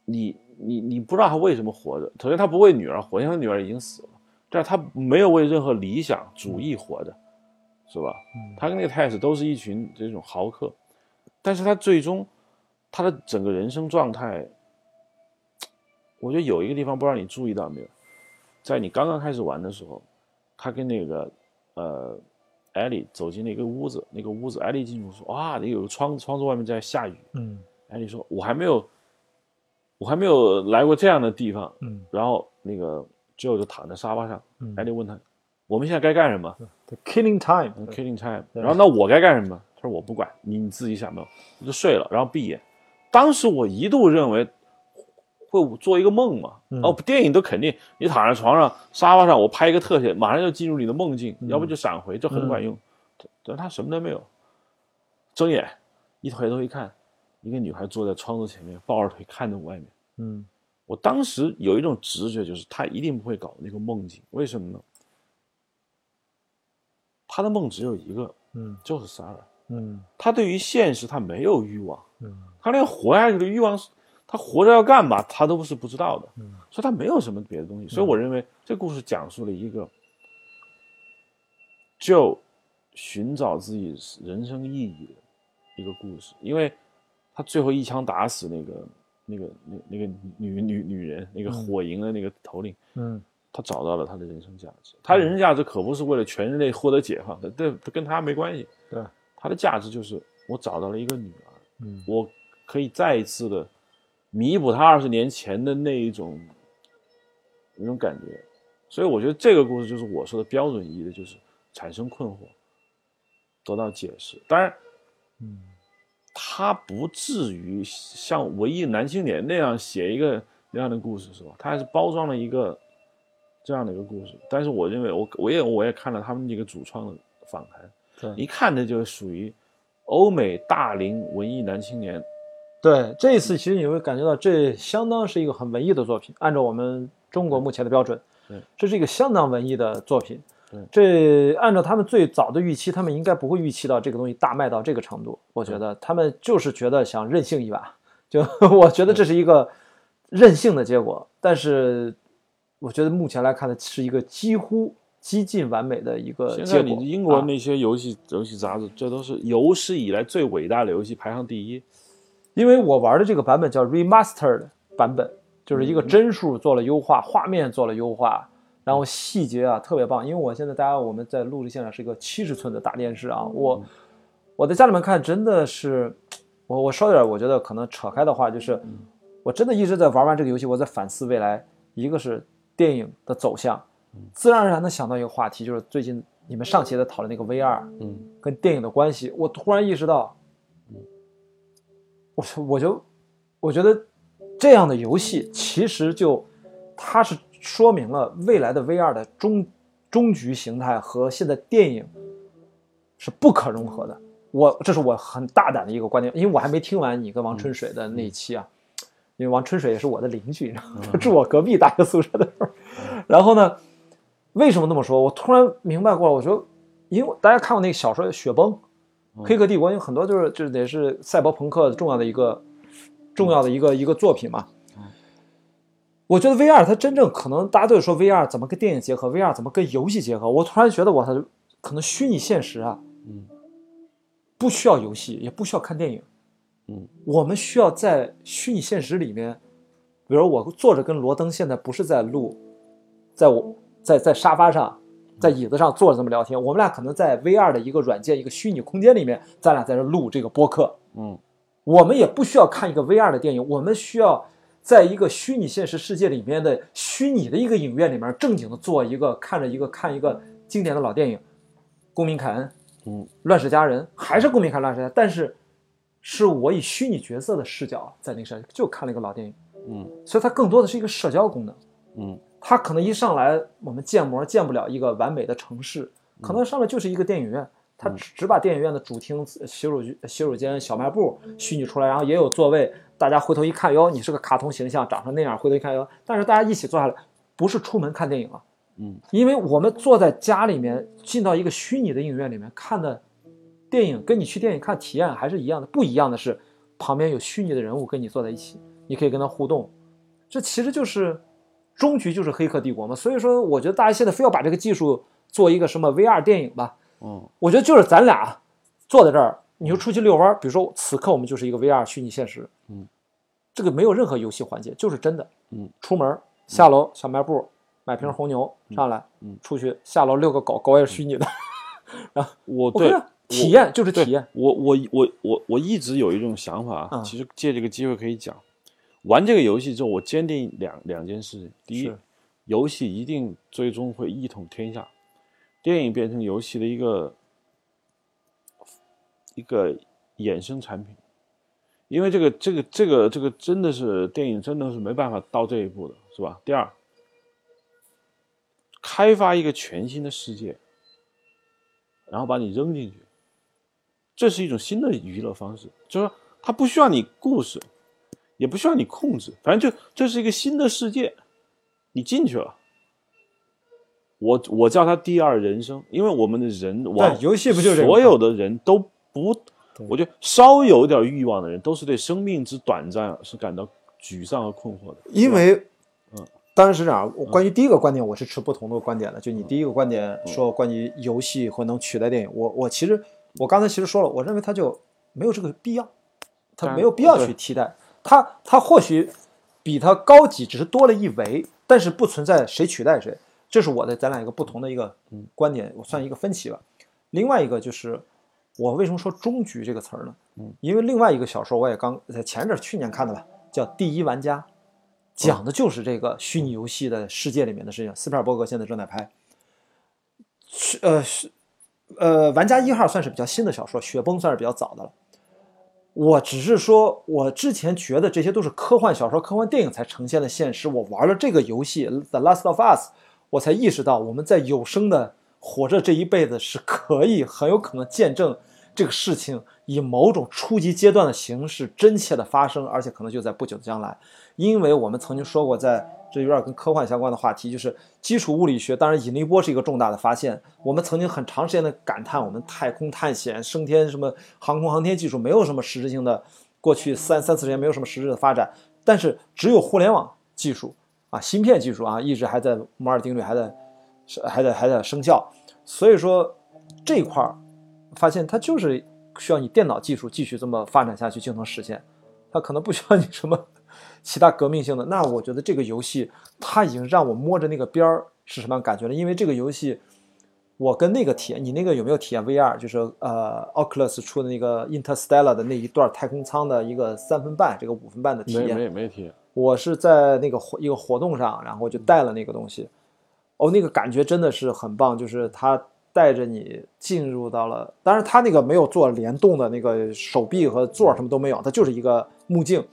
你你你不知道他为什么活着。首先他不为女儿活，因为他女儿已经死了，但是他没有为任何理想主义活着，是吧？嗯他跟那个 Tess 都是一群这种豪客，但是他最终他的整个人生状态，我觉得有一个地方不知道你注意到没有，在你刚刚开始玩的时候，他跟那个呃艾莉走进那个屋子，那个屋子艾莉进去说哇，那有个窗窗子外面在下雨，嗯艾莉说我还没有我还没有来过这样的地方，嗯然后那个 Joe 就躺在沙发上，嗯艾莉问他我们现在该干什么？，The Killing Time，killing time。对然后那我该干什么？他说我不管，你你自己想吧。我就睡了，然后闭眼。当时我一度认为会做一个梦嘛。嗯哦，电影都肯定，你躺在床上、沙发上，我拍一个特写，马上就进入你的梦境，要不就闪回，这很管用。但他什么都没有，睁眼一回头一看，一个女孩坐在窗子前面，抱着腿看着外面。嗯我当时有一种直觉，就是她一定不会搞那个梦境，为什么呢？她的梦只有一个，嗯就是 Sarah。嗯他对于现实她没有欲望，嗯他连活下去的欲望是，他活着要干嘛，她都是不知道的，嗯所以她没有什么别的东西。所以我认为这故事讲述了一个 Joe 寻找自己人生意义的一个故事，因为他最后一枪打死那个那个那那个女女女人，那个火营的那个头领，嗯他找到了他的人生价值。他人生价值可不是为了全人类获得解放的，这这跟他没关系。对，他的价值就是我找到了一个女儿，嗯我可以再一次的弥补他二十年前的那一种那种感觉。所以我觉得这个故事就是我说的标准意义的，就是产生困惑，得到解释。当然，嗯他不至于像《文艺男青年》那样写一个那样的故事，是吧？他还是包装了一个这样的一个故事。但是我认为我，我也我也看了他们这个主创的访谈，对一看这就属于欧美大龄文艺男青年。对，这一次其实你会感觉到这相当是一个很文艺的作品，按照我们中国目前的标准对，这是一个相当文艺的作品。对这按照他们最早的预期，他们应该不会预期到这个东西大卖到这个程度。我觉得他们就是觉得想任性一把，就 我觉得这是一个任性的结果。但是我觉得目前来看呢，是一个几乎接近完美的一个现在结果。你英国啊那些游戏、游戏杂志，这都是有史以来最伟大的游戏，排行第一。因为我玩的这个版本叫 remastered 版本，就是一个帧数做了优化，画面做了优化，然后细节啊特别棒。因为我现在大家我们在录制现场是一个七十寸的大电视啊，我我在家里面看真的是，我我说点我觉得可能扯开的话，就是我真的一直在玩完这个游戏，我在反思未来，一个是电影的走向，自然而然的想到一个话题，就是最近你们上期在讨论那个 VR，嗯，跟电影的关系，我突然意识到，我我就我觉得这样的游戏其实就它是说明了未来的 VR 的终终局形态和现在电影是不可融合的。我这是我很大胆的一个观点，因为我还没听完你跟王春水的那一期啊，因为王春水也是我的邻居，你知道吗他 住我隔壁大学宿舍的时候。然后呢，为什么那么说？我突然明白过来，我说，因为大家看过那个小说《雪崩》，《黑客帝国》有很多就是就是得是赛博朋克重要的一个重要的一个一个作品嘛。我觉得 VR 它真正可能大家都有说 VR 怎么跟电影结合，VR 怎么跟游戏结合。我突然觉得我它，可能虚拟现实啊，嗯，不需要游戏，也不需要看电影，嗯，我们需要在虚拟现实里面，比如我坐着跟罗登现在不是在录，在我在在沙发上，在椅子上坐着这么聊天，我们俩可能在 VR 的一个软件一个虚拟空间里面，咱俩在这录这个播客，嗯。我们也不需要看一个 VR 的电影，我们需要在一个虚拟现实世界里面的虚拟的一个影院里面，正经的做一个看着一个看一个经典的老电影，《公民凯恩》，嗯，《乱世佳人》还是《公民凯恩乱世佳人》，但是是我以虚拟角色的视角在那个上就看了一个老电影，嗯。所以它更多的是一个社交功能。嗯。它可能一上来我们建模建不了一个完美的城市，可能上来就是一个电影院，它只只把电影院的主厅、洗手洗手间、小卖部虚拟出来，然后也有座位，大家回头一看，哟，你是个卡通形象，长成那样，回头一看，哟，但是大家一起坐下来，不是出门看电影了，嗯，因为我们坐在家里面，进到一个虚拟的影院里面看的电影，跟你去电影看体验还是一样的，不一样的是旁边有虚拟的人物跟你坐在一起，你可以跟他互动，这其实就是终局就是《黑客帝国》嘛。所以说，我觉得大家现在非要把这个技术做一个什么 VR 电影吧，嗯我觉得就是咱俩坐在这儿，你就出去遛弯儿，比如说此刻我们就是一个 VR 虚拟现实，嗯，这个没有任何游戏环节，就是真的，嗯，出门下楼小卖部买瓶红牛上来，嗯。出去下楼遛个狗，狗也是虚拟的，我对我觉得体验就是体验，我我我我我一直有一种想法啊，嗯其实借这个机会可以讲，玩这个游戏之后，我坚定两两件事。情：第一，游戏一定最终会一统天下，电影变成游戏的一个一个衍生产品，因为这个这个这个这个真的是电影真的是没办法到这一步的，是吧？第二，开发一个全新的世界，然后把你扔进去，这是一种新的娱乐方式，就是说它不需要你故事，也不需要你控制，反正就这是一个新的世界，你进去了。我我叫它第二人生，因为我们的人我游戏不就是所有的人都不，我觉得稍有点欲望的人，都是对生命之短暂是感到沮丧和困惑的。因为，嗯，当然是这样。我关于第一个观点，我是持不同的观点的。就你第一个观点说关于游戏或能取代电影，我我其实我刚才其实说了，我认为它就没有这个必要，它没有必要去替代它。它或许比它高级，只是多了一维，但是不存在谁取代谁。这是我的咱俩一个不同的一个观点，我算一个分歧吧。另外一个就是我为什么说终局这个词儿呢？嗯，因为另外一个小说我也刚在前阵儿去年看的吧，叫《第一玩家》，讲的就是这个虚拟游戏的世界里面的事情。斯皮尔伯格现在正在拍，是呃是呃，玩家一号算是比较新的小说，雪崩算是比较早的了。我只是说，我之前觉得这些都是科幻小说、科幻电影才呈现的现实。我玩了这个游戏《The Last of Us》，我才意识到我们在有生的活着这一辈子是可以很有可能见证这个事情以某种初级阶段的形式真切的发生，而且可能就在不久的将来。因为我们曾经说过，在这有点跟科幻相关的话题，就是基础物理学。当然，引力波是一个重大的发现。我们曾经很长时间的感叹，我们太空探险、升天什么航空航天技术没有什么实质性的，过去三三四十年没有什么实质的发展。但是只有互联网技术啊，芯片技术啊，一直还在摩尔定律还在还得还得生效。所以说这一块儿发现它就是需要你电脑技术继续这么发展下去就能实现，它可能不需要你什么其他革命性的。那我觉得这个游戏它已经让我摸着那个边儿是什么样感觉了，因为这个游戏我跟那个体验，你那个有没有体验 VR？就是呃，Oculus 出的那个 Interstellar 的那一段太空舱的一个三分半这个五分半的体没验。没没体验，我是在那个活一个活动上，然后就带了那个东西，哦，那个感觉真的是很棒，就是它带着你进入到了，当然它那个没有做联动的那个手臂和座儿什么都没有，它就是一个目镜，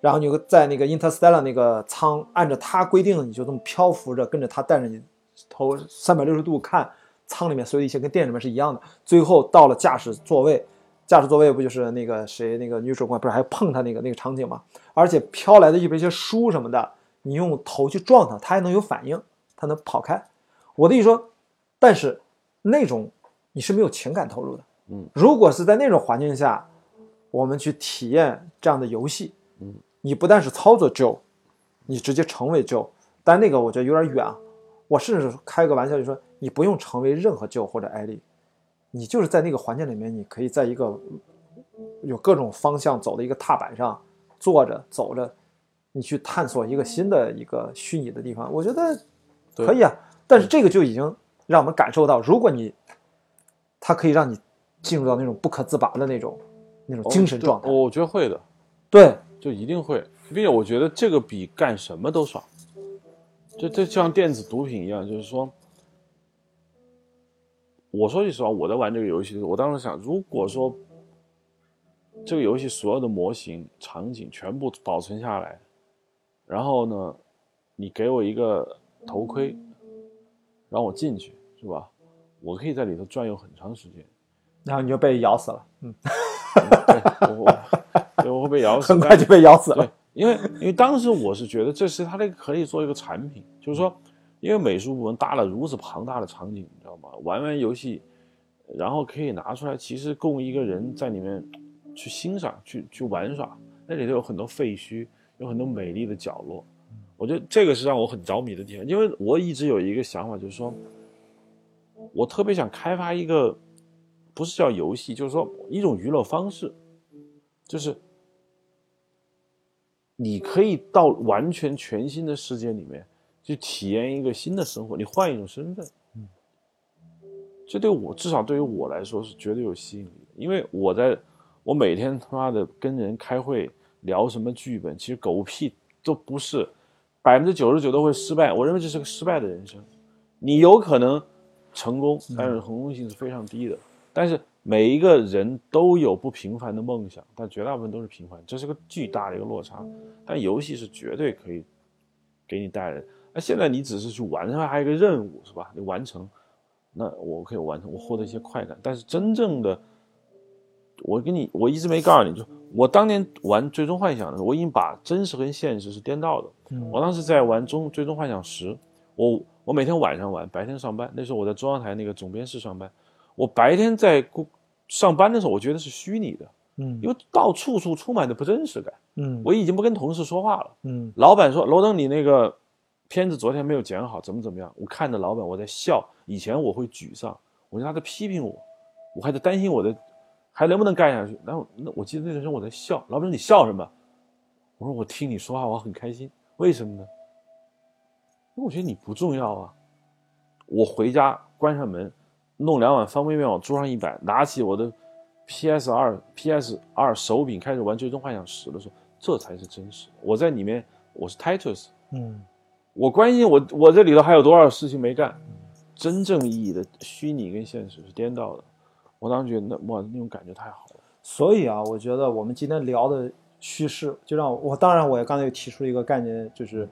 然后你就在那个 Interstellar 那个舱，按照它规定的，你就这么漂浮着，跟着它带着你头三百六十度看舱里面所有一切跟电影里面是一样的，最后到了驾驶座位。驾驶座位不就是那个谁那个女主管不是还碰他那个那个场景吗？而且飘来的一些书什么的，你用头去撞它，它还能有反应，它能跑开。我的意思说，但是那种你是没有情感投入的。嗯，如果是在那种环境下，我们去体验这样的游戏，嗯，你不但是操作 Joe，你直接成为 Joe，但那个我觉得有点远啊。我甚至开个玩笑就说，你不用成为任何 Joe 或者艾丽，你就是在那个环境里面，你可以在一个有各种方向走的一个踏板上坐着走着，你去探索一个新的一个虚拟的地方，我觉得对可以啊。但是这个就已经让我们感受到，如果你它可以让你进入到那种不可自拔的那种那种精神状态，哦我觉得会的，对，就一定会，并且我觉得这个比干什么都爽。就这就像电子毒品一样，就是说，我说句实话，我在玩这个游戏我当时想，如果说这个游戏所有的模型、场景全部保存下来，然后呢，你给我一个头盔，让我进去，是吧？我可以在里头转悠很长时间。然后你就被咬死了，嗯，对，我我 对我会被咬死，很快就被咬死对了，，因为因为当时我是觉得这是它那个可以做一个产品，就是说，因为美术部门搭了如此庞大的场景，你知道吗？玩玩游戏，然后可以拿出来，其实供一个人在里面去欣赏、去去玩耍。那里头有很多废墟，有很多美丽的角落。我觉得这个是让我很着迷的地方，因为我一直有一个想法，就是说，我特别想开发一个，不是叫游戏，就是说一种娱乐方式，就是你可以到完全全新的世界里面去体验一个新的生活，你换一种身份，这对我至少对于我来说是绝对有吸引力的，因为我在我每天他妈的跟人开会聊什么剧本，其实狗屁都不是，百分之九十九都会失败，我认为这是个失败的人生，你有可能成功，但是成功性是非常低的，但是每一个人都有不平凡的梦想，但绝大部分都是平凡，这是个巨大的一个落差。但游戏是绝对可以给你带来。那现在你只是去玩，它还有一个任务是吧？你完成，那我可以完成，我获得一些快感。但是真正的，我跟你，我一直没告诉你，就我当年玩《最终幻想》的时候，我已经把真实跟现实是颠倒的。嗯我当时在玩中《最终幻想十》，我我每天晚上玩，白天上班。那时候我在中央台那个总编室上班，我白天在工上班的时候，我觉得是虚拟的，嗯因为到处处充满着不真实感。嗯我已经不跟同事说话了。嗯老板说：“罗登，你那个片子昨天没有剪好，怎么怎么样？”我看着老板，我在笑。以前我会沮丧，我觉得他在批评我，我还在担心我的还能不能干下去。然后那我记得那段时间我在笑，老板说：“你笑什么？”我说：“我听你说话，我很开心。为什么呢？因为我觉得你不重要啊。”我回家关上门，弄两碗方便面往桌上一摆，拿起我的 PS 二 PS 二手柄开始玩《最终幻想十》的时候，这才是真实的。我在里面，我是 Titus，嗯我关心我我这里头还有多少事情没干。真正意义的虚拟跟现实是颠倒的。我当时觉得那哇那种感觉太好了。所以啊，我觉得我们今天聊的趋势，就让我我当然我也刚才又提出了一个概念，就是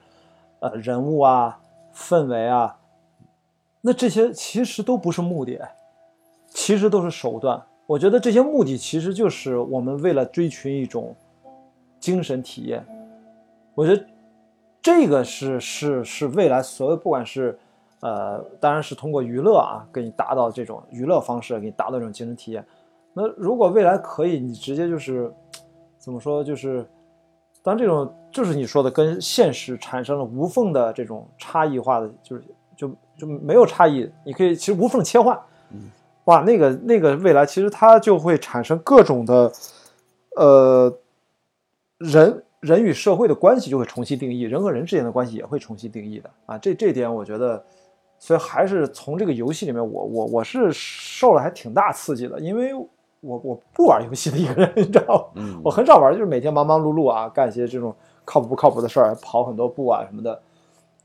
呃人物啊、氛围啊，那这些其实都不是目的，其实都是手段。我觉得这些目的其实就是我们为了追寻一种精神体验。我觉得这个是是是未来所有不管是呃，当然是通过娱乐啊，给你达到这种娱乐方式，给你达到这种精神体验。那如果未来可以，你直接就是怎么说，就是当这种就是你说的跟现实产生了无缝的这种差异化的，就是就就没有差异，你可以其实无缝切换。哇，那个那个未来其实它就会产生各种的，呃，人人与社会的关系就会重新定义，人和人之间的关系也会重新定义的啊。这这点我觉得，所以还是从这个游戏里面，我我我是受了还挺大刺激的，因为我我不玩游戏的一个人，你知道吗？嗯我很少玩，就是每天忙忙碌碌啊，干一些这种靠谱不靠谱的事儿，跑很多步啊什么的。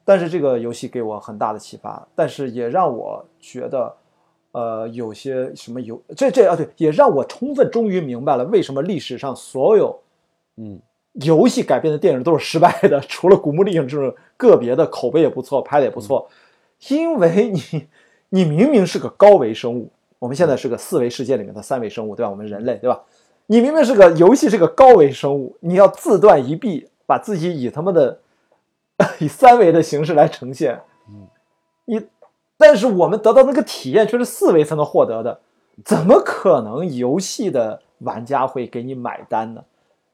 但是这个游戏给我很大的启发，但是也让我觉得，呃，有些什么游这这啊对，也让我充分终于明白了为什么历史上所有嗯游戏改编的电影都是失败的，除了《古墓丽影》这种个别的口碑也不错，拍的也不错，因为你 你明明是个高维生物，我们现在是个四维世界里面的三维生物，对吧？我们人类，对吧？你明明是个游戏，是个高维生物，你要自断一臂，把自己以他妈的 以三维的形式来呈现，嗯，你，但是我们得到那个体验却是四维才能获得的，怎么可能游戏的玩家会给你买单呢？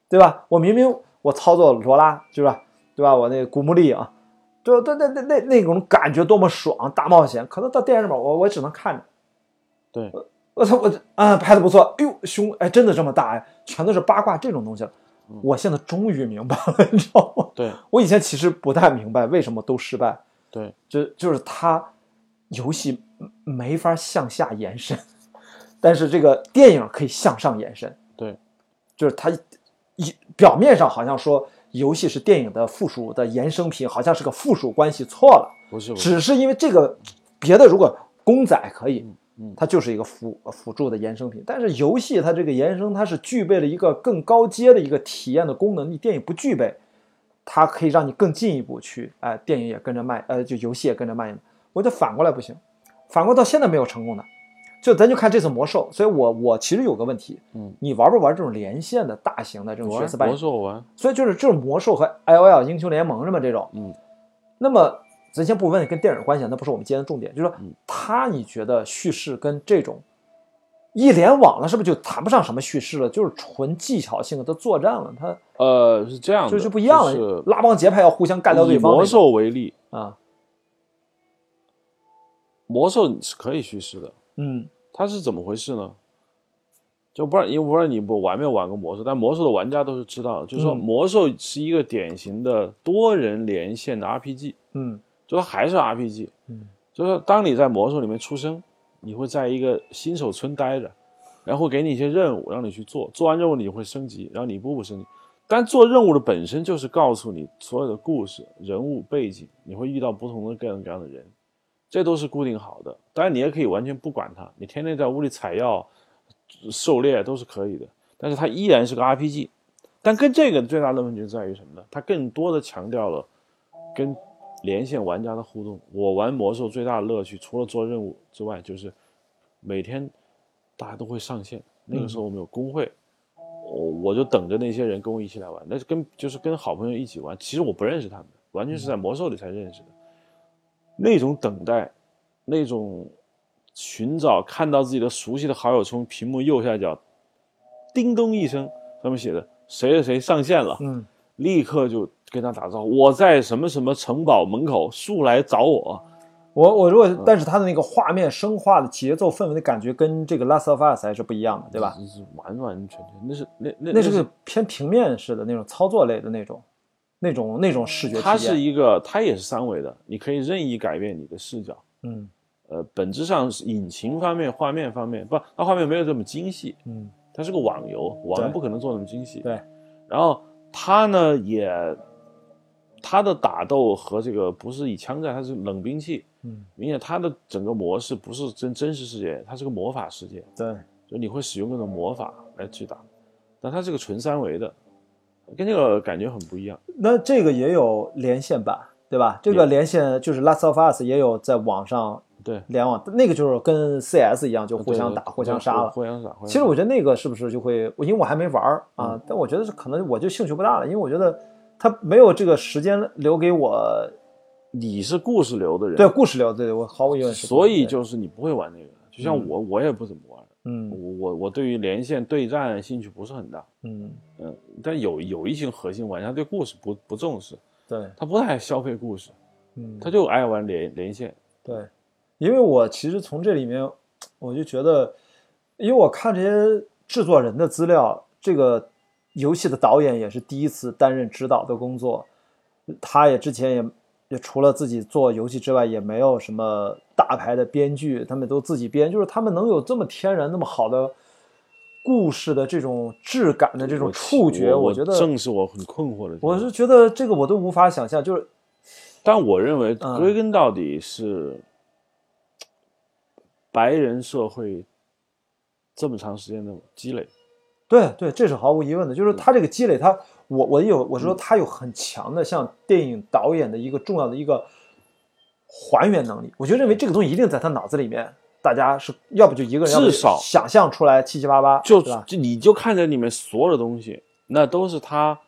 对吧？我明明我操作罗拉，是吧？对吧？我那古墓丽啊，就那那那那那种感觉多么爽，大冒险，可能到电影里面我我只能看着。对，我操我啊拍的不错，哎呦胸哎真的这么大哎，全都是八卦这种东西了。我现在终于明白了，你知道吗？对我以前其实不太明白为什么都失败，对，就就是它游戏没法向下延伸，但是这个电影可以向上延伸。对，就是它一表面上好像说游戏是电影的附属的衍生品，好像是个附属关系，错了，不是只是因为这个别的如果公仔可以，嗯它就是一个辅辅助的衍生品，但是游戏它这个延伸它是具备了一个更高阶的一个体验的功能，你电影不具备，它可以让你更进一步去，哎，电影也跟着卖，呃，就游戏也跟着卖。我觉得反过来不行，反过到现在没有成功的，就咱就看这次魔兽，所以我我其实有个问题，嗯，你玩不玩这种连线的大型的这种角色扮演？魔兽我玩，所以就是这种魔兽和 L O L 英雄联盟什么这种，嗯，那么咱先不问跟电影关系，那不是我们今天的重点，就是说嗯它你觉得叙事跟这种一联网了，是不是就谈不上什么叙事了？就是纯技巧性的作战了，它呃是这样的，就就不一样了，就是拉帮结派要互相干掉对方魔兽为例，啊，魔兽你是可以叙事的，嗯它是怎么回事呢？就不知道，因为不知道你不玩没有玩过魔兽，但魔兽的玩家都是知道的，就是说嗯魔兽是一个典型的多人连线的 RPG，嗯就它还是 RPG，嗯就是说当你在魔兽里面出生，你会在一个新手村待着，然后会给你一些任务让你去做，做完任务你会升级，然后你一步步升级。但做任务的本身就是告诉你所有的故事、人物背景，你会遇到不同的各种各样的人，这都是固定好的。当然，你也可以完全不管它，你天天在屋里采药、狩猎都是可以的。但是它依然是个 RPG。但跟这个最大的问题就在于什么呢？它更多的强调了跟连线玩家的互动。我玩魔兽最大的乐趣，除了做任务之外，就是每天大家都会上线。那个时候我们有工会，我我就等着那些人跟我一起来玩。那是跟就是跟好朋友一起玩。其实我不认识他们，完全是在魔兽里才认识的。那种等待，那种寻找，看到自己的熟悉的好友从屏幕右下角叮咚一声，上面写的谁谁谁上线了，嗯立刻就跟他打招呼，我在什么什么城堡门口，速来找我。我我如嗯果但是他的那个画面生化的节奏氛围的感觉跟这个 Last of Us 还是不一样的，对吧？是完完全全，那是那那那是个偏平面式的那种操作类的那种，那种那种视觉体验。它是一个，它也是三维的，你可以任意改变你的视角。嗯呃，本质上是引擎方面、画面方面，不，它画面没有这么精细，嗯它是个网游，网游不可能做那么精细。对，然后它呢也，它的打斗和这个不是以枪战，它是冷兵器，嗯明显它的整个模式不是真真实世界，它是个魔法世界，对，就你会使用各种魔法来去打，但它是个纯三维的，跟这个感觉很不一样。那这个也有连线版，对吧？这个连线就是 Last of Us 也有在网上对，联网，那个就是跟 CS 一样，就互相打、互相杀了。互相杀。其实我觉得那个是不是就会，因为我还没玩儿啊，嗯但我觉得是可能我就兴趣不大了，因为我觉得他没有这个时间留给我你是故事流的人，对故事流，对对，我毫无疑问是。所以就是你不会玩那个。就像我，我也不怎么玩。嗯我我我对于连线对战兴趣不是很大。嗯嗯，但有有一群核心玩家对故事不不重视，对他不太消费故事，嗯他就爱玩连连线。对，因为我其实从这里面我就觉得，因为我看这些制作人的资料，这个游戏的导演也是第一次担任指导的工作，他也之前也也除了自己做游戏之外，也没有什么大牌的编剧，他们都自己编，就是他们能有这么天然、那么好的故事的这种质感的这种触觉，我觉得正是我很困惑的。我是觉得这个我都无法想象，就是但我认为嗯归根到底是白人社会这么长时间的积累。对对，这是毫无疑问的，就是他这个积累，他我我有我是说他有很强的像电影导演的一个重要的一个还原能力，我就认为这个东西一定在他脑子里面大家是要不就一个人，要至少想象出来七七八八，就是吧？就你就看着里面所有的东西，那都是他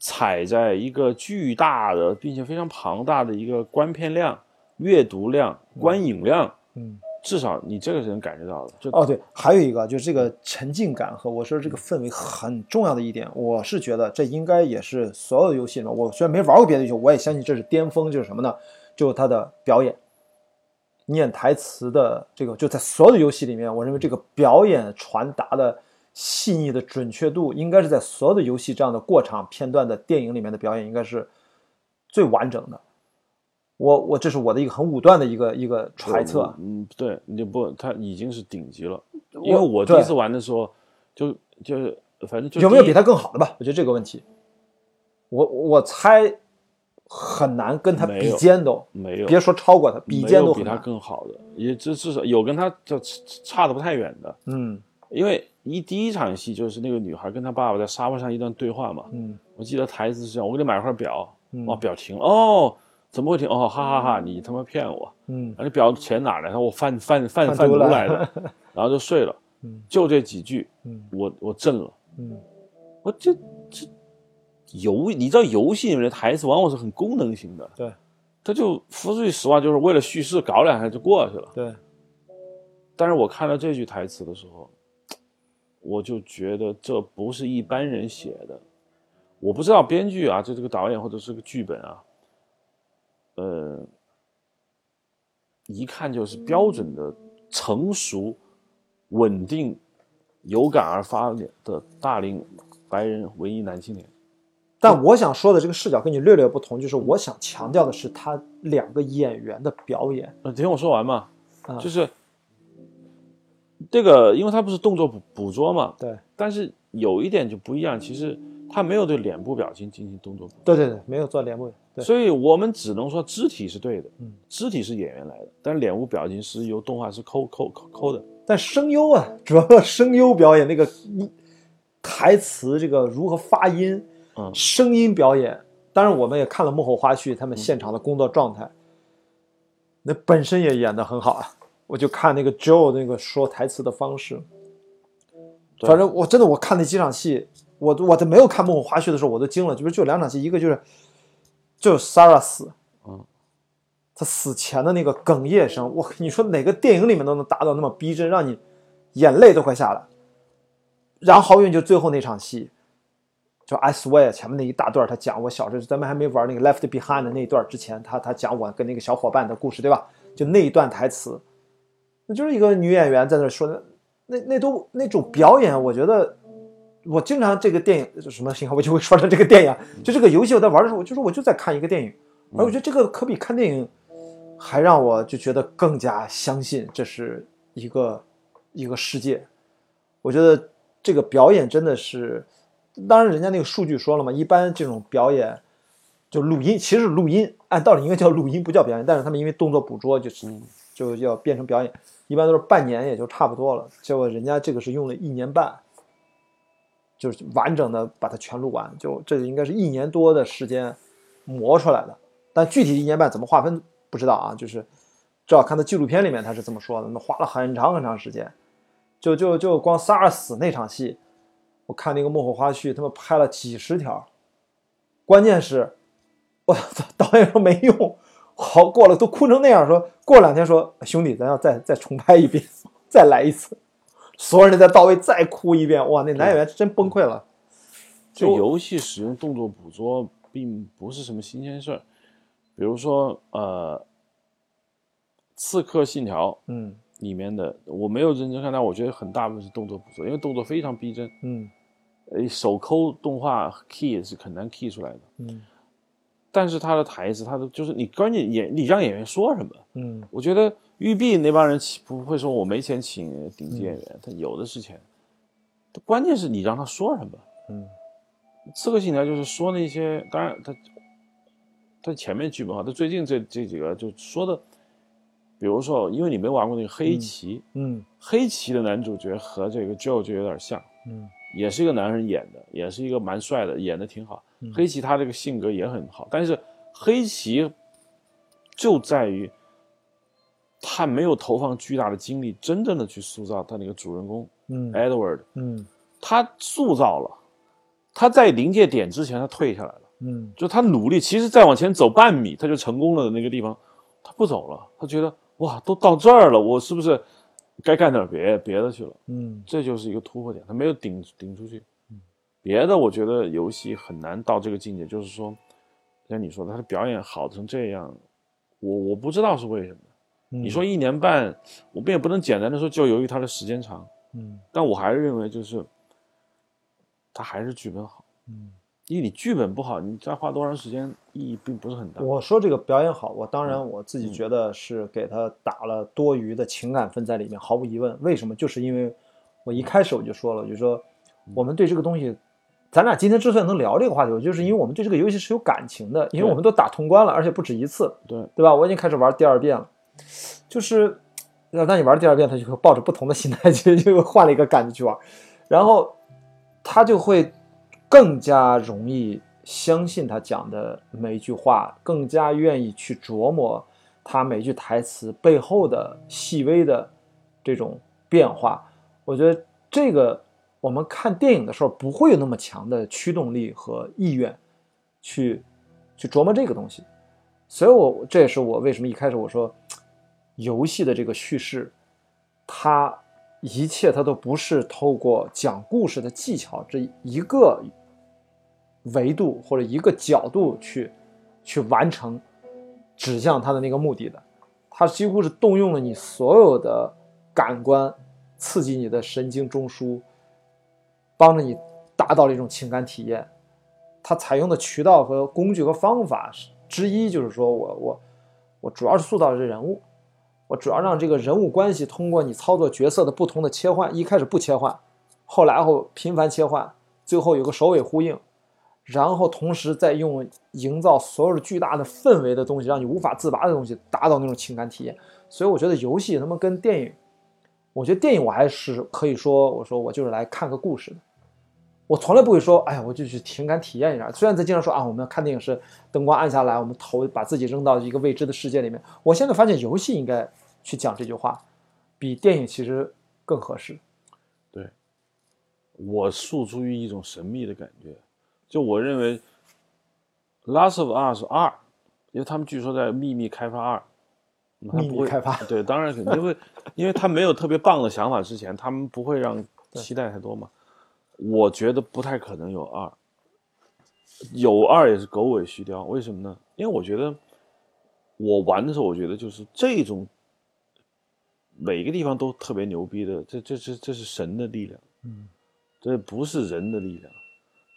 踩在一个巨大的并且非常庞大的一个观片量、阅读量、观影量，嗯，至少你这个是能感觉到的。就哦，对，还有一个就是这个沉浸感和我说这个氛围很重要的一点，我是觉得这应该也是所有的游戏里面，我虽然没玩过别的游戏，我也相信这是巅峰，就是什么呢？就是它的表演，念台词的这个，就在所有的游戏里面，我认为这个表演传达的细腻的准确度，应该是在所有的游戏这样的过场片段的电影里面的表演，应该是最完整的。我我这是我的一个很武断的一个一个揣测，嗯，对，你就不，他已经是顶级了。因为我第一次玩的时候，就就是反正就有没有比他更好的吧？我觉得这个问题，我我猜很难跟他比肩都，没有别说超过他，比肩都很难。更好的，也至至少有跟他这差的不太远的。嗯因为一第一场戏就是那个女孩跟她爸爸在沙发上一段对话嘛，嗯我记得台词是这样：我给你买块表，嗯哦，表停了，哦，怎么会停？哦，哈哈哈你他妈骗我！嗯啊，你表钱哪来的？我贩贩贩贩贩毒毒来来的，然后就睡了。嗯就这几句，嗯我我震了。嗯我这这游，你知道游戏里面的台词往往是很功能性的，对他就说句实话，就是为了叙事搞两下就过去了。对，但是我看到这句台词的时候，我就觉得这不是一般人写的。我不知道编剧啊，就这个导演或者是个剧本啊，呃，一看就是标准的成熟、稳定、有感而发的大龄白人文艺男青年。但我想说的这个视角跟你略略不同，就是我想强调的是他两个演员的表演。呃，听我说完嘛，啊就是这个，因为他不是动作捕捕捉嘛，对但是有一点就不一样，其实他没有对脸部表情进行动作捕捉，对对对，没有做脸部。对，所以我们只能说肢体是对的，嗯，肢体是演员来的，但是脸部表情是由动画师抠抠抠抠的，但声优啊，主要声优表演那个一台词，这个如何发音，嗯声音表演。当然，我们也看了幕后花絮，他们现场的工作状态，那本身也演得很好啊。我就看那个 Joe 那个说台词的方式，反正我真的我看那几场戏，我我在没有看幕后花絮的时候我都惊了，就是就两场戏，一个就是就是 Sarah 死，嗯，他死前的那个哽咽声，我你说哪个电影里面都能达到那么逼真，让你眼泪都快下来。然后好运就最后那场戏，就 I swear 前面那一大段，他讲我小时候咱们还没玩那个 Left Behind 的那一段之前，他他讲我跟那个小伙伴的故事，对吧？就那一段台词，那就是一个女演员在那说的，那那都那种表演，我觉得我经常这个电影就什么信号，我就会说成这个电影，就这个游戏我在玩的时候，我就说我就在看一个电影，而我觉得这个可比看电影还让我就觉得更加相信这是一个一个世界。我觉得这个表演真的是，当然人家那个数据说了嘛，一般这种表演就录音，其实是录音，按道理应该叫录音，不叫表演，但是他们因为动作捕捉就是就要变成表演，一般都是半年也就差不多了，结果人家这个是用了一年半。就是完整的把它全录完，就这个应该是一年多的时间磨出来的，但具体一年半怎么划分不知道啊，就是至少看到纪录片里面他是这么说的，那花了很长很长时间，就就就光萨尔死那场戏，我看那个幕后花絮，他们拍了几十条，关键是，我操，导演说没用，好过了都哭成那样，说过两天说兄弟，咱要再再重拍一遍，再来一次。所有人再到位再哭一遍，哇，那男演员真崩溃了。这游戏使用动作捕捉并不是什么新鲜事儿，比如说呃，《刺客信条》嗯里面的我没有认真看，但我觉得很大部分是动作捕捉，因为动作非常逼真。嗯呃，手抠动画 key 是很难 key 出来的，嗯但是他的台词，他的就是你关键演你让演员说什么，嗯我觉得育碧那帮人请不会说我没钱请顶级演员，他有的是钱，关键是你让他说什么。嗯刺客信条就是说那些，当然他他前面剧本好，他最近这这几个就说的，比如说，因为你没玩过那个黑棋，嗯。黑棋的男主角和这个 Joe 就有点像，嗯。也是一个男人演的，也是一个蛮帅的，演的挺好。黑棋他这个性格也很好，但是黑棋就在于他没有投放巨大的精力，真正的去塑造他那个主人公嗯。Edward，嗯。他塑造了，他在临界点之前他退下来了，嗯。就他努力，其实再往前走半米他就成功了的那个地方，他不走了，他觉得哇，都到这儿了，我是不是该干点别别的去了？嗯这就是一个突破点，他没有顶顶出去。嗯别的我觉得游戏很难到这个境界，就是说，像你说的，他的表演好成这样，我我不知道是为什么。嗯，你说一年半，我们也不能简单的说就由于他的时间长，嗯但我还是认为就是，他还是剧本好，嗯。因为你剧本不好，你再花多长时间意义并不是很大。我说这个表演好，我当嗯然我自己觉得是给他打了多余的情感分在里面，毫无疑问。为什么？就是因为我一开始我就说了，我就说嗯我们对这个东西，咱俩今天之所以能聊这个话题，我就是因为我们对这个游戏是有感情的，因为我们都打通关了，而且不止一次，对，对吧？我已经开始玩第二遍了，就是，那当你玩第二遍，他就会抱着不同的心态 去，就换了一个感觉去玩，然后他就会更加容易相信他讲的每一句话，更加愿意去琢磨他每句台词背后的细微的这种变化。我觉得这个我们看电影的时候不会有那么强的驱动力和意愿去去琢磨这个东西。所以我这也是我为什么一开始我说，游戏的这个叙事，它一切它都不是透过讲故事的技巧这一个维度或者一个角度去去完成指向它的那个目的的，它几乎是动用了你所有的感官，刺激你的神经中枢，帮着你达到了一种情感体验。它采用的渠道和工具和方法之一，就是说我我我主要是塑造这人物，主要让这个人物关系通过你操作角色的不同的切换，一开始不切换，后来后频繁切换，最后有个首尾呼应，然后同时再用营造所有的巨大的氛围的东西，让你无法自拔的东西，达到那种情感体验。所以我觉得游戏他妈跟电影，我觉得电影我还是可以说，我说我就是来看个故事的。我从来不会说，哎呀，我就去情感体验一下。虽然在经常说啊，我们看电影是灯光暗下来，我们头把自己扔到一个未知的世界里面。我现在发现游戏应该去讲这句话，比电影其实更合适。对我诉诸于一种神秘的感觉，就我认为，《Last of Us 二》，因为他们据说在秘密开发二，嗯他不会秘密开发对，当然肯定会，因为他没有特别棒的想法之前，他们不会让期待太多嘛。我觉得不太可能有二，有二也是狗尾续貂。为什么呢？因为我觉得我玩的时候，我觉得就是这种每个地方都特别牛逼的，这这这这是神的力量。嗯这不是人的力量，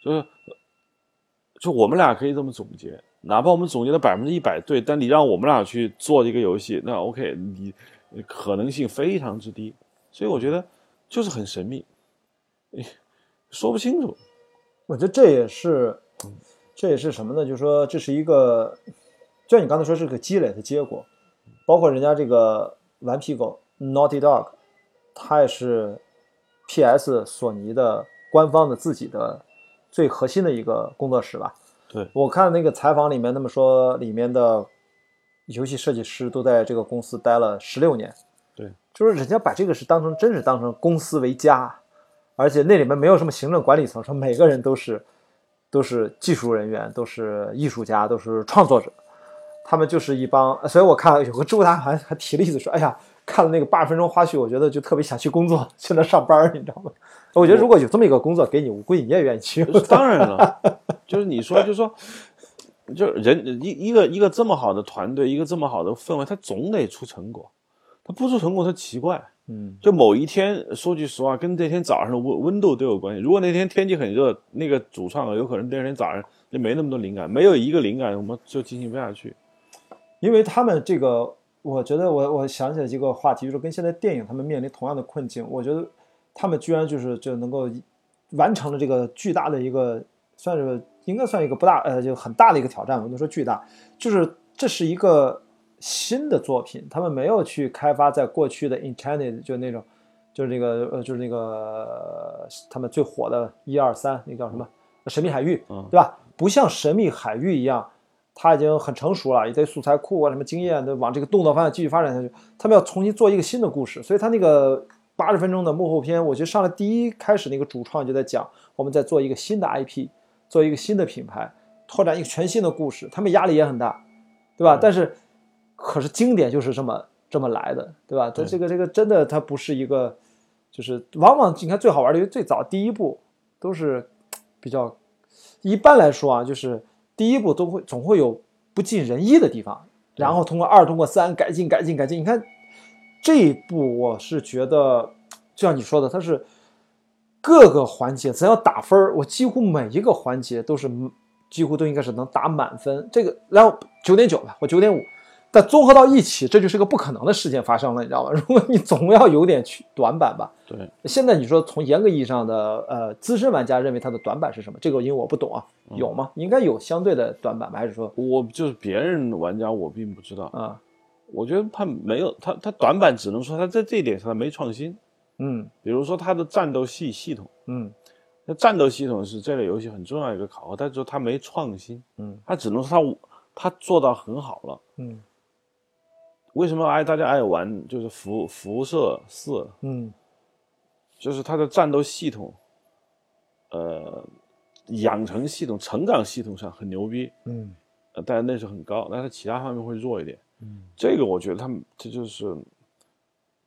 就是，就我们俩可以这么总结，哪怕我们总结的百分之一百对，但你让我们俩去做这个游戏，那 OK，你可能性非常之低，所以我觉得就是很神秘，哎 说不清楚。我觉得这也是，这也是什么呢？就是说，这是一个，就像你刚才说，是个积累的结果。包括人家这个顽皮狗 Naughty Dog，它也是 PS 索尼的官方的自己的最核心的一个工作室吧。对，我看那个采访里面，那么说里面的游戏设计师都在这个公司待了十六年。对，就是人家把这个是当成真是当成公司为家，而且那里面没有什么行政管理层，说每个人都是都是技术人员，都是艺术家，都是创作者，他们就是一帮。所以我看有个知乎大还还提了意思说，哎呀，看了那个八十分钟花絮，我觉得就特别想去工作，去那上班，你知道吗？我觉得如果有这么一个工作给你，我估计你也愿意去。当然了，就是你说，就说，就人一一个一个这么好的团队，一个这么好的氛围，他总得出成果，他不出成果，他奇怪。嗯，就某一天，说句实话，跟那天早上的温温度都有关系。如果那天天气很热，那个主创有可能第二天早上就没那么多灵感，没有一个灵感，我们就进行不下去。因为他们这个，我觉得我我想起来一个话题，就是跟现在电影他们面临同样的困境。我觉得他们居然就是就能够完成了这个巨大的一个，算是应该算一个不大呃就很大的一个挑战。我能说巨大，就是这是一个新的作品，他们没有去开发在过去的 Enchanted 就那种，就是那个呃就是那个他们最火的一二三那叫什么神秘海域，嗯对吧？不像神秘海域一样。他已经很成熟了，一堆素材库啊，什么经验都往这个动作方向继续发展下去。他们要重新做一个新的故事，所以他那个八十分钟的幕后片，我觉得上来第一开始那个主创就在讲，我们在做一个新的 IP，做一个新的品牌，拓展一个全新的故事，他们压力也很大，对吧？但是，可是经典就是这么这么来的，对吧？它这个这个真的，它不是一个，就是往往你看最好玩的，因为最早第一部都是比较，一般来说啊，就是。第一步都会总会有不尽人意的地方，然后通过二通过三改进改进改进。你看这一步，我是觉得就像你说的，它是各个环节只要打分儿我几乎每一个环节都是几乎都应该是能打满分。这个然后九点九吧，我九点五。但综合到一起，这就是个不可能的事件发生了，你知道吗？如果你总要有点去短板吧。对。现在你说从严格意义上的呃资深玩家认为它的短板是什么？这个因为我不懂啊，有吗？应该有相对的短板吧？还是说我就是别人玩家我并不知道啊？我觉得他没有他他短板只能说他在这一点上没创新。嗯。比如说他的战斗系系统。嗯。那战斗系统是这类游戏很重要一个考核，但是说他没创新。嗯。他只能说他他做到很好了。嗯。为什么爱大家爱玩就是辐辐射四？嗯，就是它的战斗系统，呃，养成系统、成长系统上很牛逼。嗯，呃，但是那是很高，但是其他方面会弱一点。嗯，这个我觉得他们这就是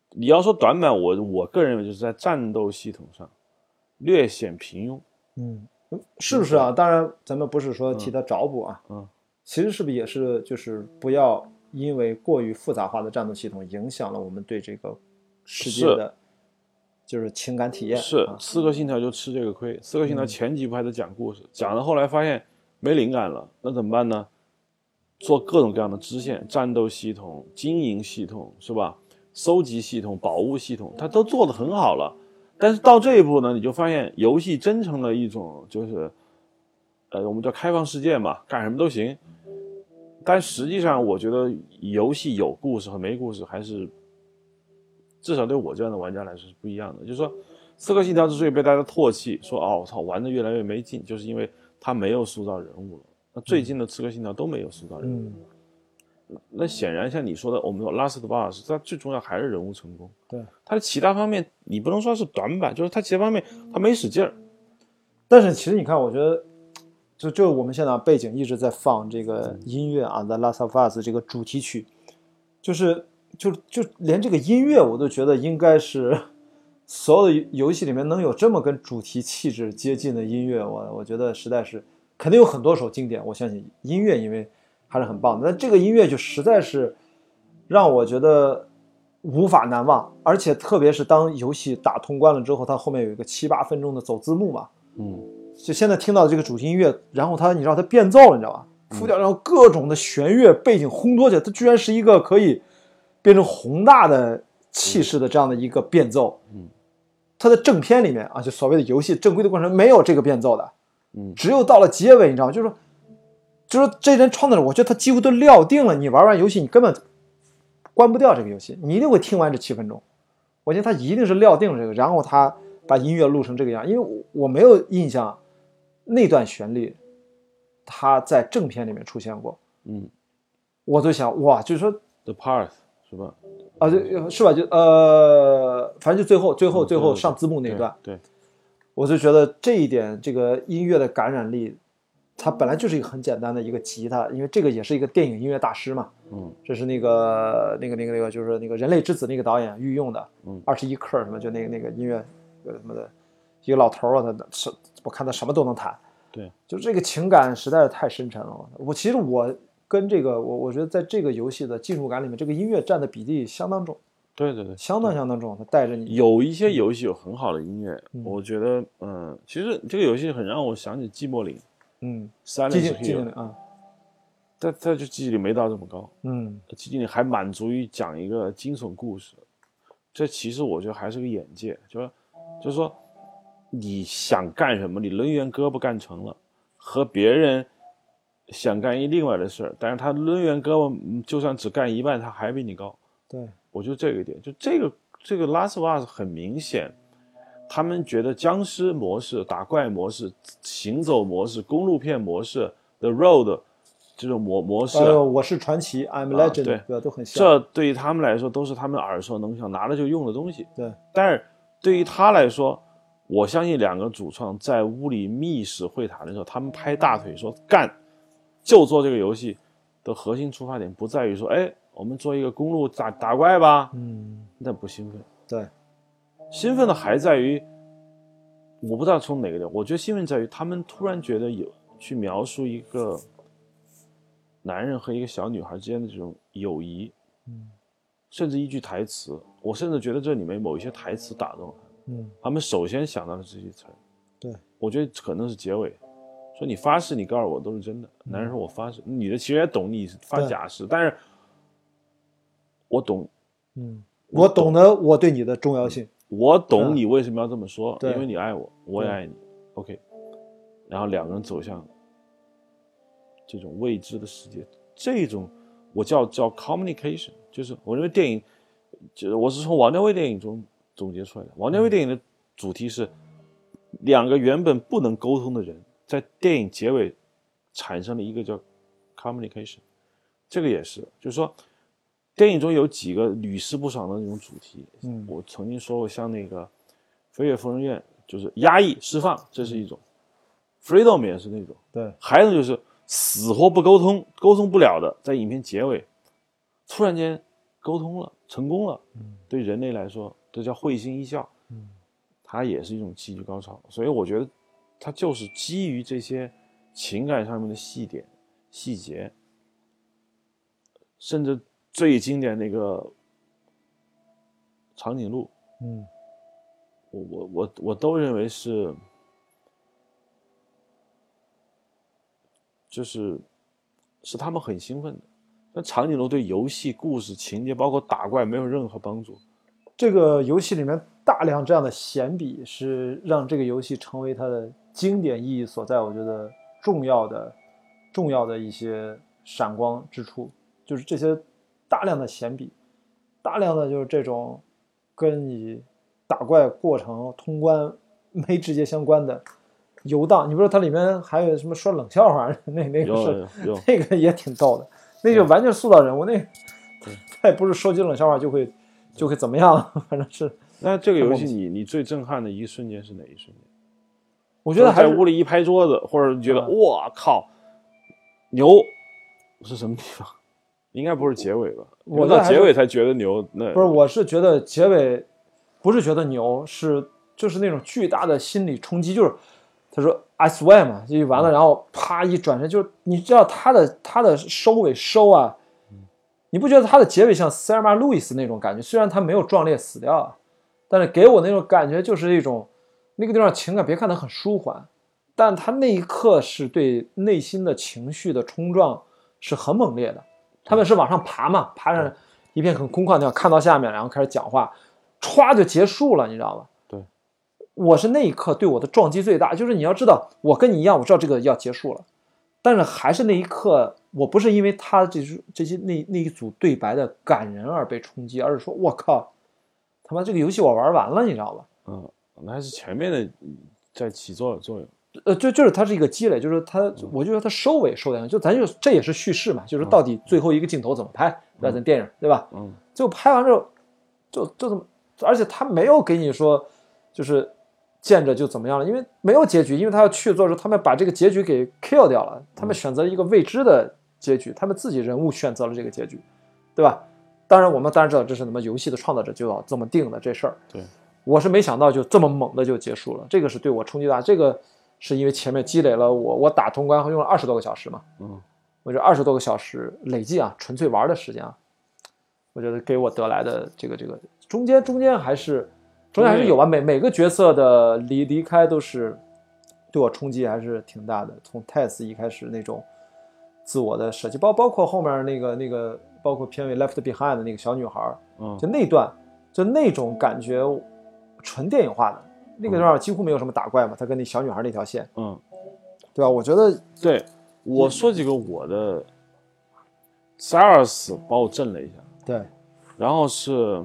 你要说短板，我我个人认为就是在战斗系统上略显平庸。嗯，是不是啊？当然，咱们不是说替他找补啊。嗯，其实是不是也是就是不要。因为过于复杂化的战斗系统影响了我们对这个世界的，就是情感体验。是《刺客信条》就吃这个亏，《刺客信条》前几部还在讲故事，讲到后来发现没灵感了，那怎么办呢？做各种各样的支线、战斗系统、经营系统，是吧？收集系统、宝物系统，它都做得很好了。但是到这一步呢，你就发现游戏真成了一种就是，呃，我们叫开放世界嘛，干什么都行。但实际上，我觉得游戏有故事和没故事还是，至少对我这样的玩家来说是不一样的。就是说，《刺客信条》之所以被大家唾弃，说“哦，我操，玩的越来越没劲”，就是因为它没有塑造人物了。那最近的《刺客信条》都没有塑造人物。那显然，像你说的，我们说《Last Us》，它最重要还是人物成功。对它的其他方面，你不能说是短板，就是它其他方面它没使劲儿。但是其实你看，我觉得。就就我们现在背景一直在放这个音乐啊，《The Last of Us》这个主题曲，就是就就连这个音乐我都觉得应该是所有的游戏里面能有这么跟主题气质接近的音乐，我我觉得实在是肯定有很多首经典，我相信音乐因为还是很棒的，但这个音乐就实在是让我觉得无法难忘，而且特别是当游戏打通关了之后，它后面有一个七八分钟的走字幕嘛，嗯。就现在听到的这个主题音乐，然后它，你知道它变奏了，你知道吧？副调，然后各种的弦乐背景烘托起来，它居然是一个可以变成宏大的气势的这样的一个变奏。嗯，它的正片里面啊，就所谓的游戏正规的过程没有这个变奏的。嗯，只有到了结尾，你知道吗？就是说，就是这人创作者，我觉得他几乎都料定了，你玩完游戏你根本关不掉这个游戏，你一定会听完这七分钟。我觉得他一定是料定了这个，然后他把音乐录成这个样，因为我没有印象。那段旋律，它在正片里面出现过。嗯，我就想，哇，就是说，The Part 是吧？啊，对，是吧？就呃，反正就最后、最后、最后上字幕那段。对，我就觉得这一点，这个音乐的感染力，它本来就是一个很简单的一个吉他，因为这个也是一个电影音乐大师嘛。嗯，这是那个、那个、那个、那个，就是那个《人类之子》那个导演御用的。嗯，二十一克什么，就那个那个音乐，呃什么的。一个老头啊，他是我看他什么都能弹，对，就这个情感实在是太深沉了。我其实我跟这个我我觉得在这个游戏的进入感里面，这个音乐占的比例相当重。对对对，相当相当重，它带着你。有一些游戏有很好的音乐，我觉得嗯，其实这个游戏很让我想起寂寞岭，嗯，寂静寂静岭啊，但它就寂静岭没到这么高，嗯，寂静岭还满足于讲一个惊悚故事，这其实我觉得还是个眼界，就是就是说。你想干什么？你抡圆胳膊干成了，和别人想干一另外的事儿，但是他抡圆胳膊，就算只干一半，他还比你高。对，我就这个点，就这个这个 Last of Us 很明显，他们觉得僵尸模式、打怪模式、行走模式、公路片模式，The Road，这种模模式呃，我是传奇，I'm 啊 Legend，、对？都很像。这对于他们来说都是他们耳熟能详、拿了就用的东西。对，但是对于他来说，我相信两个主创在屋里密室会谈的时候，他们拍大腿说干，就做这个游戏的核心出发点不在于说，哎，我们做一个公路打打怪吧，嗯，那不兴奋。对，兴奋的还在于，我不知道从哪个点，我觉得兴奋在于他们突然觉得有去描述一个男人和一个小女孩之间的这种友谊，嗯，甚至一句台词，我甚至觉得这里面某一些台词打动了嗯，他们首先想到的这些词儿，对，我觉得可能是结尾，说你发誓，你告诉我都是真的。男人说我发誓，女的其实也懂你发假誓，但是我懂，嗯，我懂得我对你的重要性。我嗯。懂你为什么要这么说，因为你爱我，我也爱你。OK，然后两个人走向这种未知的世界，这种我叫叫 communication，就是我认为电影，就是我是从王家卫电影中总结出来的。王家卫电影的主题是两个原本不能沟通的人，在电影结尾产生了一个叫 communication，这个也是，就是说。电影中有几个屡试不爽的那种主题，嗯我曾经说过，像那个《飞越疯人院》，就是压抑释放，这是一种；Freedom 也是那种，对，还有就是死活不沟通，沟通不了的，在影片结尾突然间沟通了，成功了，嗯对人类来说，这叫会心一笑，嗯它也是一种戏剧高潮。所以我觉得，它就是基于这些情感上面的细点、细节，甚至最经典那个长颈鹿，嗯我我我我都认为是，就是是他们很兴奋的。但长颈鹿对游戏故事情节，包括打怪没有任何帮助。这个游戏里面大量这样的闲笔，是让这个游戏成为它的经典意义所在。我觉得重要的、重要的一些闪光之处，就是这些大量的闲笔，大量的就是这种跟你打怪过程、通关没直接相关的游荡。你不知道它里面还有什么说冷笑话？那那个是那个也挺逗的，那就完全塑造人物。那 他也不是说句冷笑话就会就会怎么样，反正是那这个游戏你你最震撼的一瞬间是哪一瞬间？我觉得还是在屋里一拍桌子，或者觉得嗯哇靠，牛是什么地方？应该不是结尾吧？我到结尾才觉得牛。那不是，我是觉得结尾不是觉得牛，是就是那种巨大的心理冲击，就是他说 I swear 嘛，就完了，然后啪一转身，就是你知道他的他的收尾收啊，你不觉得他的结尾像塞尔玛路易斯那种感觉？虽然他没有壮烈死掉啊，但是给我那种感觉就是一种那个地方情感，别看它很舒缓，但他那一刻是对内心的情绪的冲撞是很猛烈的。他们是往上爬嘛，爬上一片很空旷的地方，看到下面，然后开始讲话，歘就结束了，你知道吧？对，我是那一刻对我的撞击最大，就是你要知道，我跟你一样，我知道这个要结束了，但是还是那一刻，我不是因为他这这些那那一组对白的感人而被冲击，而是说，我靠，他妈这个游戏我玩完了，你知道吧？嗯，那还是前面的嗯在起作作用。呃，就就是它是一个积累，就是它，我就说它收尾收的，就咱就这也是叙事嘛，就是到底最后一个镜头怎么拍，对吧？咱电影对吧？嗯，最后拍完之后，就就这么，而且他没有给你说，就是见着就怎么样了，因为没有结局，因为他要去做的时候，他们把这个结局给 kill 掉了，他们选择一个未知的结局，他们自己人物选择了这个结局，对吧？当然，我们当然知道这是什么游戏的创造者就要这么定的这事儿。对，我是没想到就这么猛的就结束了，这个是对我冲击大。这个是因为前面积累了我我打通关用了二十多个小时嘛，嗯，我这二十多个小时累计啊，纯粹玩的时间啊，我觉得给我得来的这个这个中间中间还是中间还是有吧，每每个角色的离离开都是对我冲击还是挺大的。从 Tess 一开始那种自我的设计，包包括后面那个那个，包括片尾 Left Behind 的那个小女孩，嗯就那段就那种感觉纯电影化的。那个地方几乎没有什么打怪嘛，他跟那小女孩那条线，嗯，对吧？我觉得对，我说几个我的 SARS 把我震了一下，对，然后是，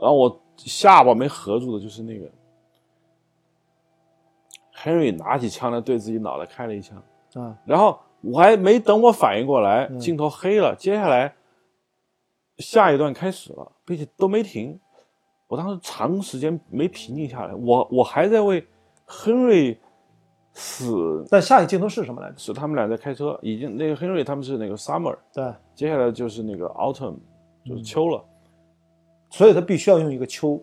然后我下巴没合住的就是那个 Henry 拿起枪来对自己脑袋开了一枪，啊，然后我还没等我反应过来，镜头黑了，接下来下一段开始了，并且都没停。我当时长时间没平静下来，我我还在为亨瑞死。但下一个镜头是什么来着？是他们俩在开车，已经那个亨瑞他们是那个 summer，对，接下来就是那个 autumn，就是秋了。所以他必须要用一个秋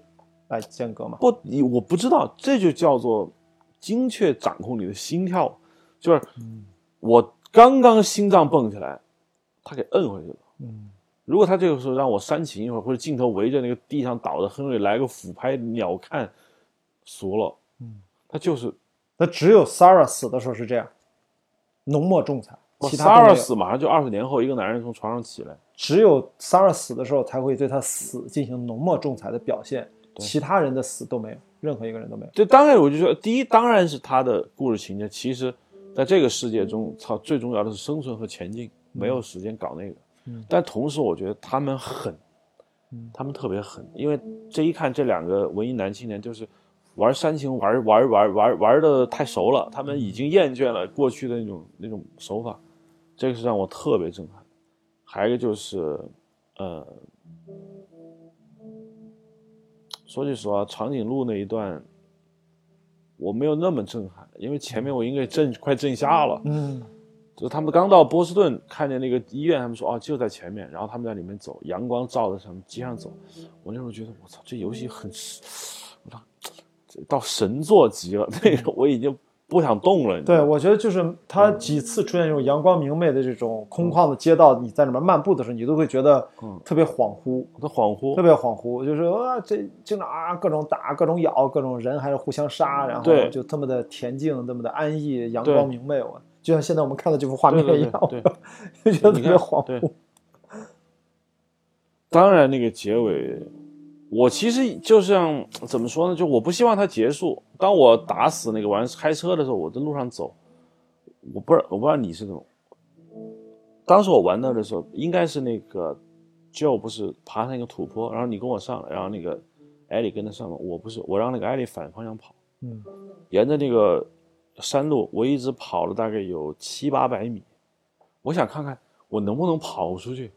来间隔嘛？不，你我不知道，这就叫做精确掌控你的心跳，就是我刚刚心脏蹦起来，他给摁回去了。嗯，如果他这个时候让我煽情一会儿，或者镜头围着那个地上倒的亨瑞来个俯拍鸟瞰，俗了。嗯，他就是那只有 Sarah 死的时候是这样，浓墨重彩。其他 Sarah 死马上就二十年后，一个男人从床上起来，只有 Sarah 死的时候才会对他死进行浓墨重彩的表现，其他人的死都没有，任何一个人都没有。这当然我就说，第一当然是他的故事情节，其实在这个世界中，操，最重要的是生存和前进，没有时间搞那个。嗯但同时我觉得他们狠，他们特别狠，因为这一看这两个文艺男青年就是玩煽情玩玩玩玩玩的太熟了，他们已经厌倦了过去的那种那种手法，这个是让我特别震撼。还有一个就是，呃，说句实话，长颈鹿那一段我没有那么震撼，因为前面我应该震快震瞎了。嗯，就是他们刚到波士顿，看见那个医院，他们说哦就在前面，然后他们在里面走，阳光照着他们街上走。我那时候觉得我操，这游戏很，我操，这 到神作级了，那个我已经不想动了。你对，我觉得就是他几次出现这种阳光明媚的这种空旷的街道，你在里面漫步的时候，你都会觉得特别恍惚，我都恍惚特。别恍惚，就是啊，这经常啊各种打、各种咬、各种人还是互相杀，然后就这么的恬静、这么的安逸、阳光明媚，我就像现在我们看到这幅画面一样，对 就觉得特别恍惚。当然，那个结尾，我其实就像怎么说呢？就我不希望它结束。当我打死那个玩开车的时候，我在路上走，我不知道我不知道你是怎么。当时我玩那的时候，应该是那个 Joe 不是爬上一个土坡，然后你跟我上来，然后那个艾莉跟他上嘛，我不是，我让那个艾莉反方向跑，嗯，沿着那个山路，我一直跑了大概有七八百米，我想看看我能不能跑出去，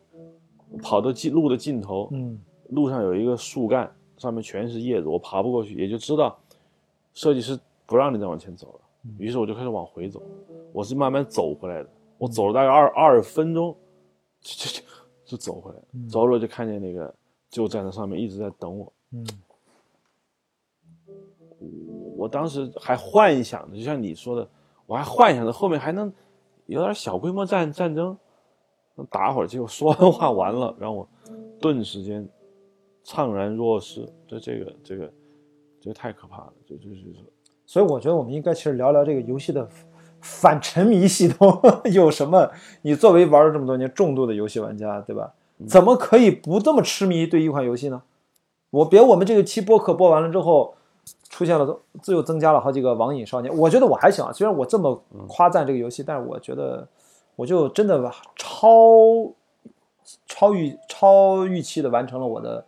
跑到尽路的尽头，嗯路上有一个树干，上面全是叶子，我爬不过去，也就知道设计师不让你再往前走了。于是我就开始往回走，我是慢慢走回来的，我走了大概二二十分钟，就就就就走回来，走了就看见那个就站在上面一直在等我。嗯我当时还幻想着，就像你说的，我还幻想着后面还能有点小规模战战争，能打会儿。结果说完话完了，让我顿时间怅然若失。这这个这个这个太可怕了，就就是说，所以我觉得我们应该其实聊聊这个游戏的反沉迷系统 有什么？你作为玩了这么多年重度的游戏玩家，对吧？怎么可以不这么痴迷对一款游戏呢？我别我们这个期播客播完了之后，出现了自又增加了好几个网瘾少年。我觉得我还行啊，虽然我这么夸赞这个游戏，但是我觉得我就真的超超预超预期的完成了我的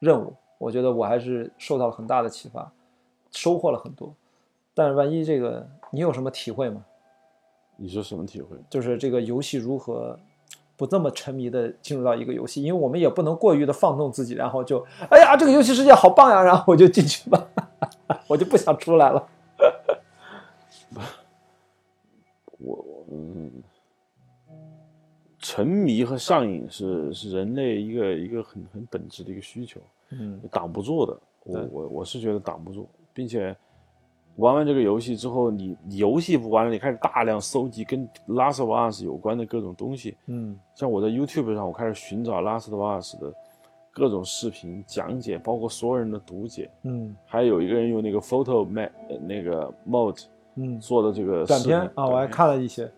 任务。我觉得我还是受到了很大的启发，收获了很多。但是万一这个你有什么体会吗？你是什么体会？就是这个游戏如何不这么沉迷的进入到一个游戏，因为我们也不能过于的放纵自己，然后就哎呀这个游戏世界好棒呀，然后我就进去吧，我就不想出来了。我嗯，沉迷和上瘾是是人类一个一个很很本质的一个需求。嗯挡不住的。我我我是觉得挡不住，并且玩完这个游戏之后，你你游戏不玩了，你开始大量搜集跟《Last of Us》有关的各种东西。嗯像我在 YouTube 上，我开始寻找《Last of Us》的各种视频讲解，包括所有人的读解，嗯还有一个人用那个 Photo Map 呃那个 Mode 嗯，做的这个短片啊，我还看了一些。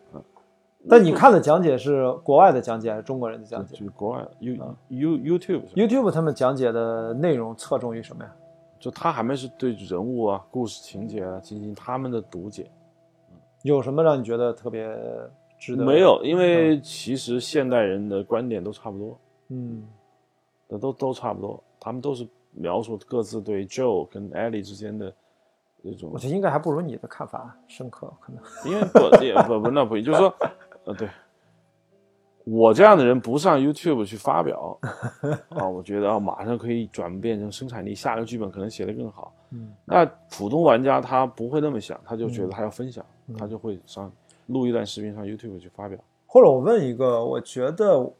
但你看的讲解是国外的讲解还是中国人的讲解就是国外 You 啊 You YouTube？YouTube 他们讲解的内容侧重于什么呀？就他还没是对人物啊、故事情节啊进行他们的读解。有什么让你觉得特别值得？没，有，因为其实现代人的观点都差不多，嗯都都都差不多，他们都是描述各自对 Joe 跟 Ellie 之间的那种我，觉得应该还不如你的看法深刻，可能。因为不也不不那不，就是说呃，对，我这样的人不上 YouTube 去发表 啊，我觉得啊，马上可以转变成生产力，下个剧本可能写得更好。嗯，那普通玩家他不会那么想，他就觉得他要分享，他就会上录一段视频上 YouTube 去发表。或者我问一个，我觉得，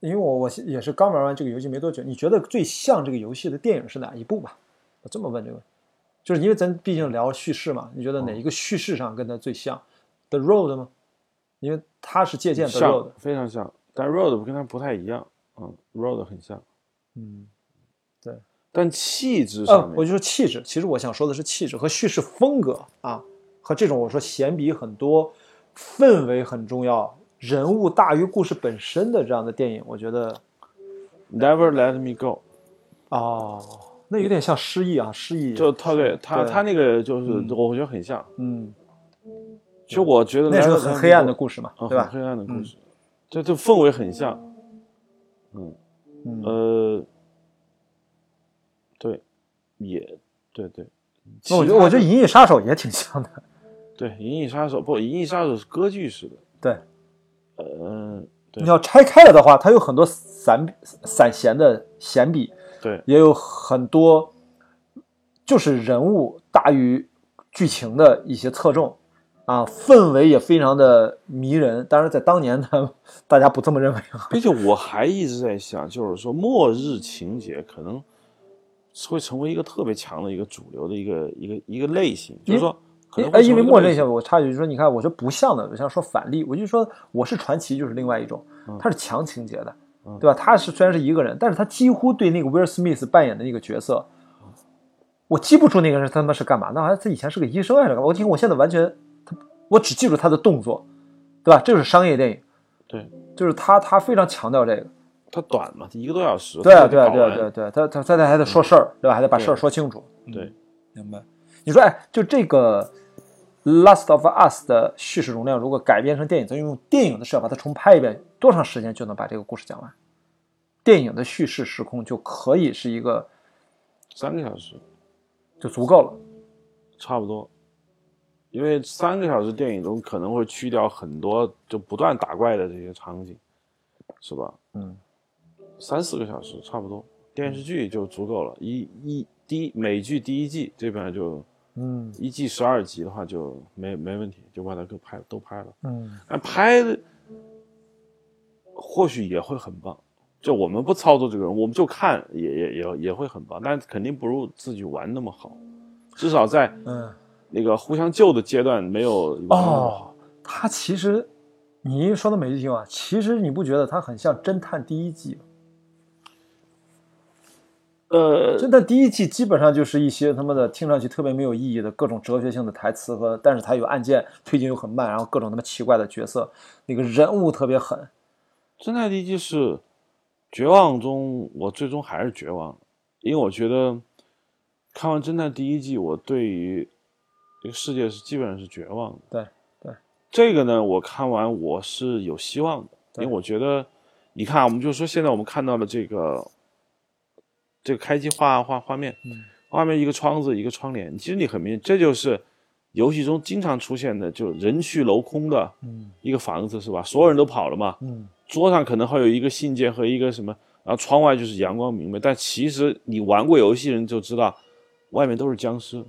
因为我我也是刚玩完这个游戏没多久，你觉得最像这个游戏的电影是哪一部吧？我这么问这个，就是因为咱毕竟聊叙事嘛，你觉得哪一个叙事上跟它最像？The Road 吗？因为它是借鉴 The 像 Road，非常像，但 Road 跟它不太一样，嗯，Road 很像，嗯，对。但气质呃上，面，我就说气质，其实我想说的是气质和叙事风格啊，和这种我说闲笔很多，氛围很重要，人物大于故事本身的这样的电影，我觉得。Never Let Me Go，哦，那有点像失忆啊，失忆就他对他对他那个就是我觉得很像，嗯，其实我觉得那是个很黑暗的故事嘛，啊，对吧？很黑暗的故事，这这氛围很像，嗯嗯。呃，对，也对对。那我觉得我觉得《银翼杀手》也挺像的，对《银翼杀手》不，《银翼杀手》是歌剧式的，对，呃，对你要拆开了的话，它有很多散散闲的闲笔，对也有很多就是人物大于剧情的一些侧重啊，氛围也非常的迷人。当然，在当年呢，大家不这么认为啊。并且我还一直在想，就是说末日情节可能会成为一个特别强的一个主流的一个一个一个类型，就是说可能哎，因为会成为一个类型我插一句说，你看，我说不像的，我想说反例，我就说我是传奇，就是另外一种，它是强情节的，嗯对吧？他是虽然是一个人，但是他几乎对那个威尔史密斯扮演的那个角色，我记不住那个人他妈是干嘛，那好像他以前是个医生还是干嘛？我听我现在完全，他我只记住他的动作，对吧？这就是商业电影，对就是他他非常强调这个，它短嘛，一个多小时，对啊对对啊对啊对啊，他他他他还得说事儿，对吧？还得把事儿说清楚，对明白？你说，哎，就这个《Last of Us》的叙事容量，如果改编成电影，咱用电影的视角把它重拍一遍，多长时间就能把这个故事讲完？电影的叙事时空就可以是一个三个小时就足够了。差不多，因为三个小时电影中可能会去掉很多就不断打怪的这些场景，是吧？嗯，三四个小时差不多，电视剧就足够了。一一第一美剧第一季这边就嗯一季十二集的话就没没问题，就把它给拍都拍了。嗯但拍的或许也会很棒，就我们不操作这个人，我们就看也也也也会很棒，但肯定不如自己玩那么好，至少在嗯，那个互相救的阶段没有。哦，他其实你说的没听啊，其实你不觉得他很像《侦探》第一季吗？呃，侦探第一季基本上就是一些他妈的听上去特别没有意义的各种哲学性的台词和，但是它有案件推进又很慢，然后各种他妈奇怪的角色，那个人物特别狠。侦探第一季是绝望中，我最终还是绝望，因为我觉得看完侦探第一季，我对于这个世界是基本上是绝望的。对对，这个呢，我看完我是有希望的，因为我觉得，你看，我们就说现在我们看到了这个这个开机画画画面，嗯画面一个窗子一个窗帘，其实你很明显，这就是游戏中经常出现的，就人去楼空的嗯一个房子，是吧？所有人都跑了嘛，嗯桌上可能会有一个信件和一个什么，然后窗外就是阳光明媚，但其实你玩过游戏的人就知道，外面都是僵尸。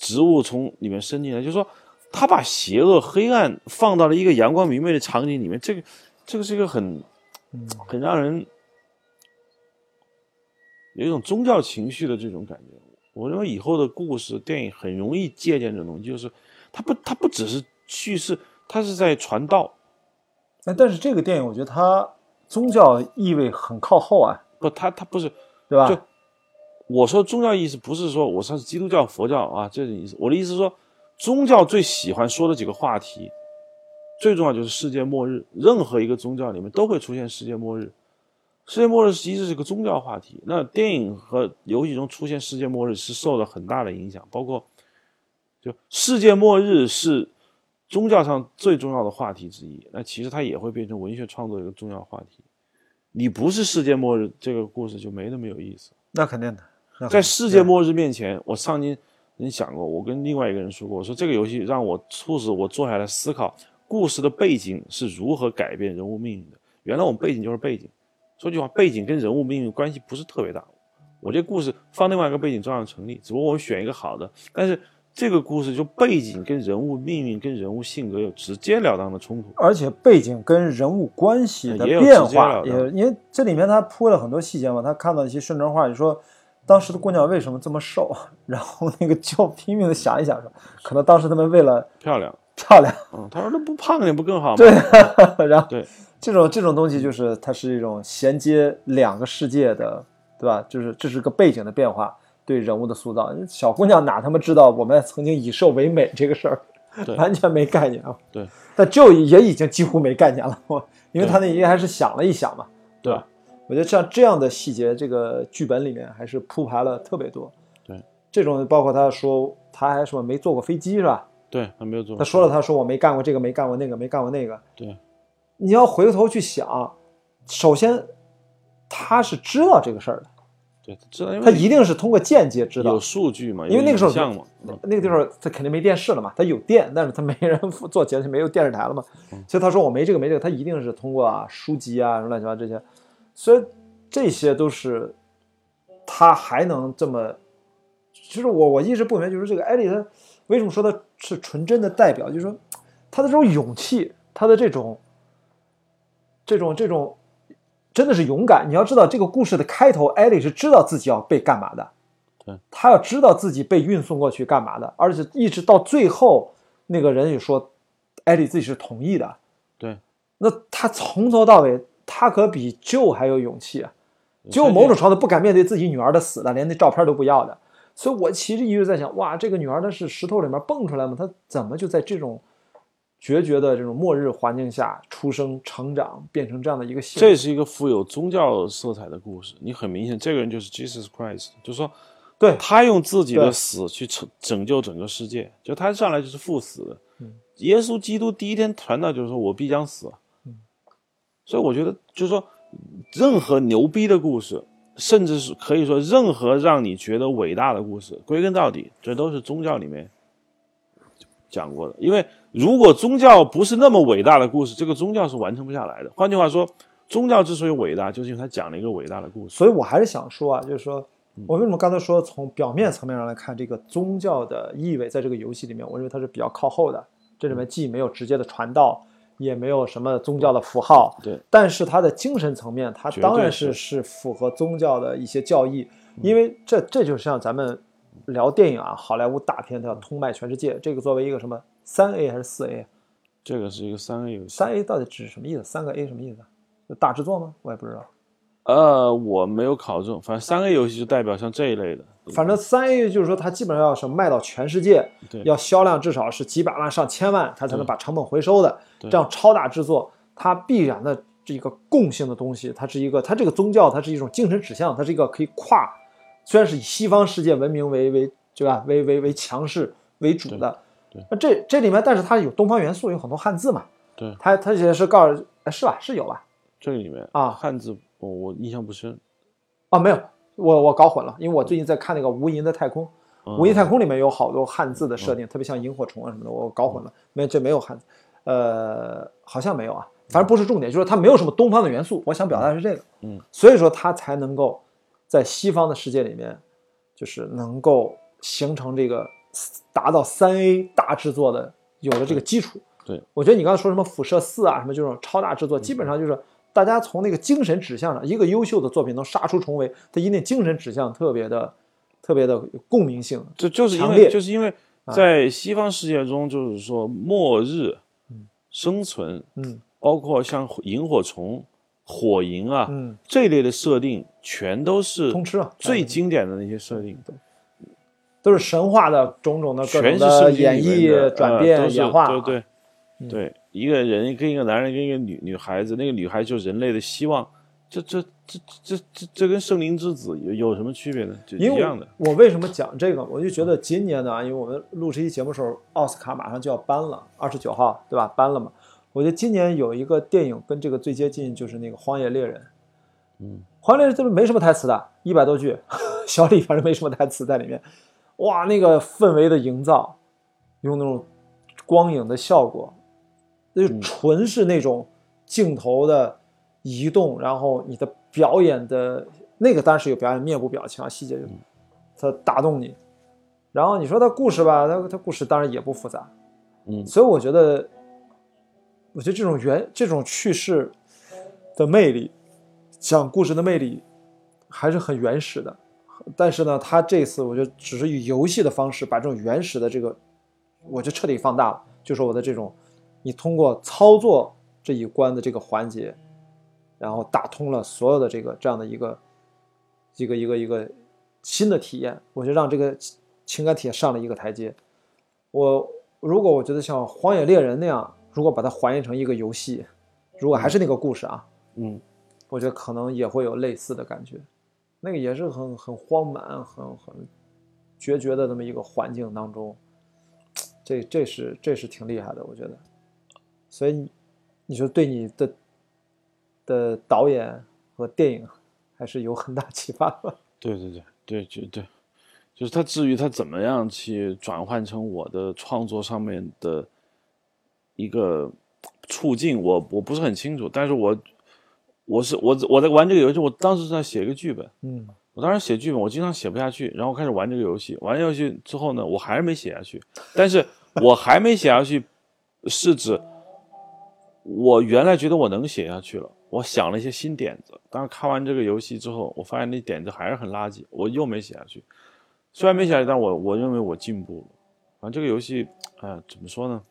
对，植物从里面伸进来，就是说他把邪恶、黑暗放到了一个阳光明媚的场景里面，这个这个是一个很嗯很让人有一种宗教情绪的这种感觉。我认为以后的故事电影很容易借鉴这种东西，就是它不它不只是叙事，它是在传道。哎，但是这个电影我觉得它宗教意味很靠后啊，不，它它不是对吧？就我说宗教意思不是说我说是基督教、佛教啊，这个意思。我的意思是说，宗教最喜欢说的几个话题，最重要就是世界末日。任何一个宗教里面都会出现世界末日。世界末日其实是个宗教话题。那电影和游戏中出现世界末日是受了很大的影响，包括就世界末日是宗教上最重要的话题之一。那其实它也会变成文学创作一个重要话题。你不是世界末日，这个故事就没那么有意思。那肯定的，在世界末日面前，我曾经，你讲过，我跟另外一个人说过，我说这个游戏让我促使我坐下来思考，故事的背景是如何改变人物命运的。原来我们背景就是背景，说句话，背景跟人物命运关系不是特别大。我这故事放另外一个背景照样成立，只不过我们选一个好的。但是这个故事就背景跟人物命运跟人物性格有直截了当的冲突，而且背景跟人物关系的变化，也因为这里面他铺了很多细节嘛，他看到一些宣传画，就说当时的姑娘为什么这么瘦，然后那个就拼命的想一想说，可能当时他们为了漂亮。漂亮，嗯，他说那不胖点不更好吗？对，然后对这种这种东西就是它是一种衔接两个世界的，对吧？就是这是个背景的变化，对人物的塑造。小姑娘哪他妈知道我们曾经以瘦为美这个事儿，对完全没概念啊。对，但就也已经几乎没概念了，我 因为他那应该还是想了一想嘛，对吧？我觉得像这样的细节，这个剧本里面还是铺排了特别多。对，这种包括他说他还什么没坐过飞机是吧？对，他没有坐。他说了，他说我没干过这个，没干过那个，没干过那个。对，你要回过头去想，首先他是知道这个事儿的，对，知道，因为他一定是通过间接知道有。数据嘛，因为那个时候像那个地方他肯定没电视了嘛，他有电，但是他没人做节目，没有电视台了嘛。嗯所以他说我没这个没这个，他一定是通过啊书籍啊什么乱七八糟这些，所以这些都是他还能这么。其实我我一直不明白，就是这个艾丽他为什么说他是纯真的代表，就是说他的这种勇气，他的这种这种这种真的是勇敢。你要知道，这个故事的开头，艾丽是知道自己要被干嘛的。他要知道自己被运送过去干嘛的，而且一直到最后，那个人也说，艾莉自己是同意的。对，那他从头到尾，他可比 Joe 还有勇气啊！Joe 某种程度不敢面对自己女儿的死的，连那照片都不要的。所以我其实一直在想，哇，这个女儿她是石头里面蹦出来吗？她怎么就在这种决绝的这种末日环境下出生、成长，变成这样的一个性？这是一个富有宗教色彩的故事。你很明显，这个人就是 Jesus Christ，就是说对他用自己的死去拯拯救整个世界，就他上来就是赴死的。嗯耶稣基督第一天传道就是说我必将死。嗯所以我觉得就是说，任何牛逼的故事，甚至是可以说任何让你觉得伟大的故事，归根到底，这都是宗教里面讲过的。因为如果宗教不是那么伟大的故事，这个宗教是完成不下来的。换句话说，宗教之所以伟大，就是因为它讲了一个伟大的故事。所以我还是想说啊，就是说嗯我为什么刚才说从表面层面上来看，这个宗教的意味在这个游戏里面，我认为它是比较靠后的。这里面既没有直接的传道，也没有什么宗教的符号，对，但是它的精神层面，它当然是是是符合宗教的一些教义，因为这这就像咱们聊电影啊，好莱坞大片它要通卖全世界，这个作为一个什么三 A 还是四 A？这个是一个三 A 游戏。三 A 到底指什么意思？三个 A 什么意思？就大制作吗？我也不知道。呃，我没有考中，反正三 A 游戏就代表像这一类的。反正三 A 就是说，它基本上要是卖到全世界，对要销量至少是几百万、上千万，它才能把成本回收的。对这样超大制作，它必然的这一个共性的东西，它是一个，它这个宗教，它是一种精神指向，它是一个可以跨，虽然是以西方世界文明为为对吧，为为为强势为主的。那这这里面，但是它有东方元素，有很多汉字嘛。对它它也是告诉，哎是吧？是有吧？这里面啊汉字我我印象不深。啊，没有，我我搞混了，因为我最近在看那个《无垠的太空》。嗯无垠太空里面有好多汉字的设定，特别像萤火虫啊什么的，我搞混了，没这没有汉字，呃，好像没有啊，反正不是重点，就是它没有什么东方的元素。我想表达的是这个，嗯，所以说它才能够在西方的世界里面，就是能够形成这个达到三 A 大制作的有了这个基础。对，我觉得你刚才说什么辐射四啊，什么这种超大制作，基本上就是大家从那个精神指向上，一个优秀的作品能杀出重围，它一定精神指向特别的、特别的有共鸣性。这就是因为就是因为在西方世界中，就是说末日、生存，嗯。包括像萤火虫、火萤啊、嗯，这一类的设定，全都是通吃啊，最经典的那些设定，都是神话的种种的各全种的是演绎、转变演化，对对对，一个人跟一个男人跟一个女女孩子，那个女孩就是人类的希望，这这这这这这跟圣灵之子有有什么区别呢？就一样的。我为什么讲这个？我就觉得今年呢，因为我们录这期节目的时候，奥斯卡马上就要颁了，二十九号对吧？颁了嘛。我觉得今年有一个电影跟这个最接近，就是那个《荒野猎人》。嗯，《荒野猎人》这没什么台词的，一百多句，小李反正没什么台词在里面。哇，那个氛围的营造，用那种光影的效果，就纯是那种镜头的移动，然后你的表演的那个当然是有表演面部表情啊细节就，它打动你。然后你说它故事吧，它它故事当然也不复杂，嗯所以我觉得，我觉得这种原这种叙事的魅力，讲故事的魅力还是很原始的。但是呢，他这次我觉得只是以游戏的方式把这种原始的这个，我就彻底放大了。就是我的这种，你通过操作这一关的这个环节，然后打通了所有的这个这样的一个一个一个一个新的体验，我就让这个情感体验上了一个台阶。我如果我觉得像《荒野猎人》那样，如果把它还原成一个游戏，如果还是那个故事啊，嗯，我觉得可能也会有类似的感觉。那个也是很很荒蛮、很很决绝的那么一个环境当中，这这是这是挺厉害的，我觉得。所以你你说对你的的导演和电影还是有很大启发的。对对对对，就对，就是他至于他怎么样去转换成我的创作上面的一个促进，我我不是很清楚，但是我我是我我在玩这个游戏，我当时在写一个剧本，嗯我当时写剧本，我经常写不下去，然后开始玩这个游戏，玩游戏之后呢，我还是没写下去，但是我还没写下去，是指我原来觉得我能写下去了，我想了一些新点子，但是看完这个游戏之后，我发现那点子还是很垃圾，我又没写下去。虽然没写下去，但我我认为我进步了。反正这个游戏，哎、怎么说呢？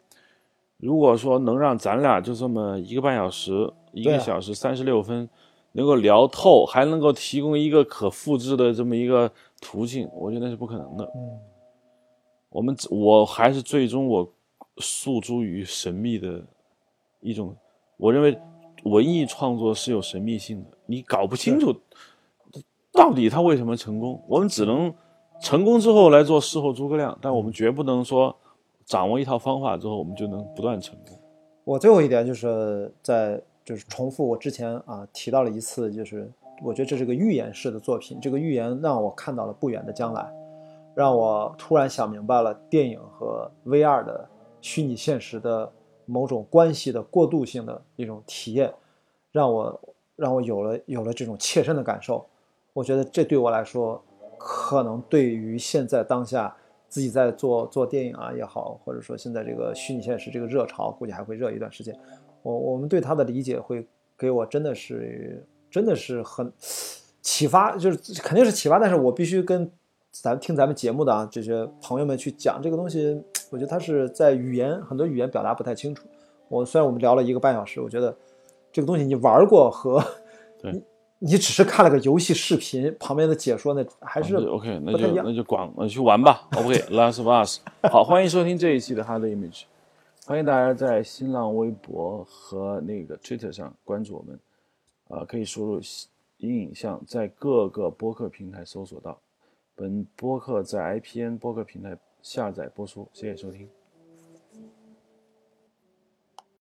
如果说能让咱俩就这么一个半小时，一个小时三十六分，能够聊透，还能够提供一个可复制的这么一个途径，我觉得那是不可能的。嗯我们我还是最终我诉诸于神秘的一种，我认为文艺创作是有神秘性的，你搞不清楚到底他为什么成功，我们只能成功之后来做事后诸葛亮，但我们绝不能说掌握一套方法之后我们就能不断成功。我最后一点就是在就是重复我之前啊提到了一次，就是我觉得这是个预言式的作品，这个预言让我看到了不远的将来，让我突然想明白了电影和 VR 的虚拟现实的某种关系的过渡性的一种体验，让我让我有了有了这种切身的感受。我觉得这对我来说，可能对于现在当下自己在做做电影啊也好，或者说现在这个虚拟现实这个热潮，估计还会热一段时间。我我们对它的理解会给我真的是真的是很启发，就是肯定是启发，但是我必须跟咱听咱们节目的啊这些朋友们去讲这个东西，我觉得他是在语言很多语言表达不太清楚。我虽然我们聊了一个半小时，我觉得这个东西你玩过和对你你只是看了个游戏视频旁边的解说，那还是啊 OK，那就那就广那就去玩吧。OK，Last、of Us，好，欢迎收听这一期的 Hard Image，欢迎大家在新浪微博和那个 Twitter 上关注我们，啊、可以输入“阴影像”在各个播客平台搜索到。本播客在 IPN 播客平台下载播出，谢谢收听。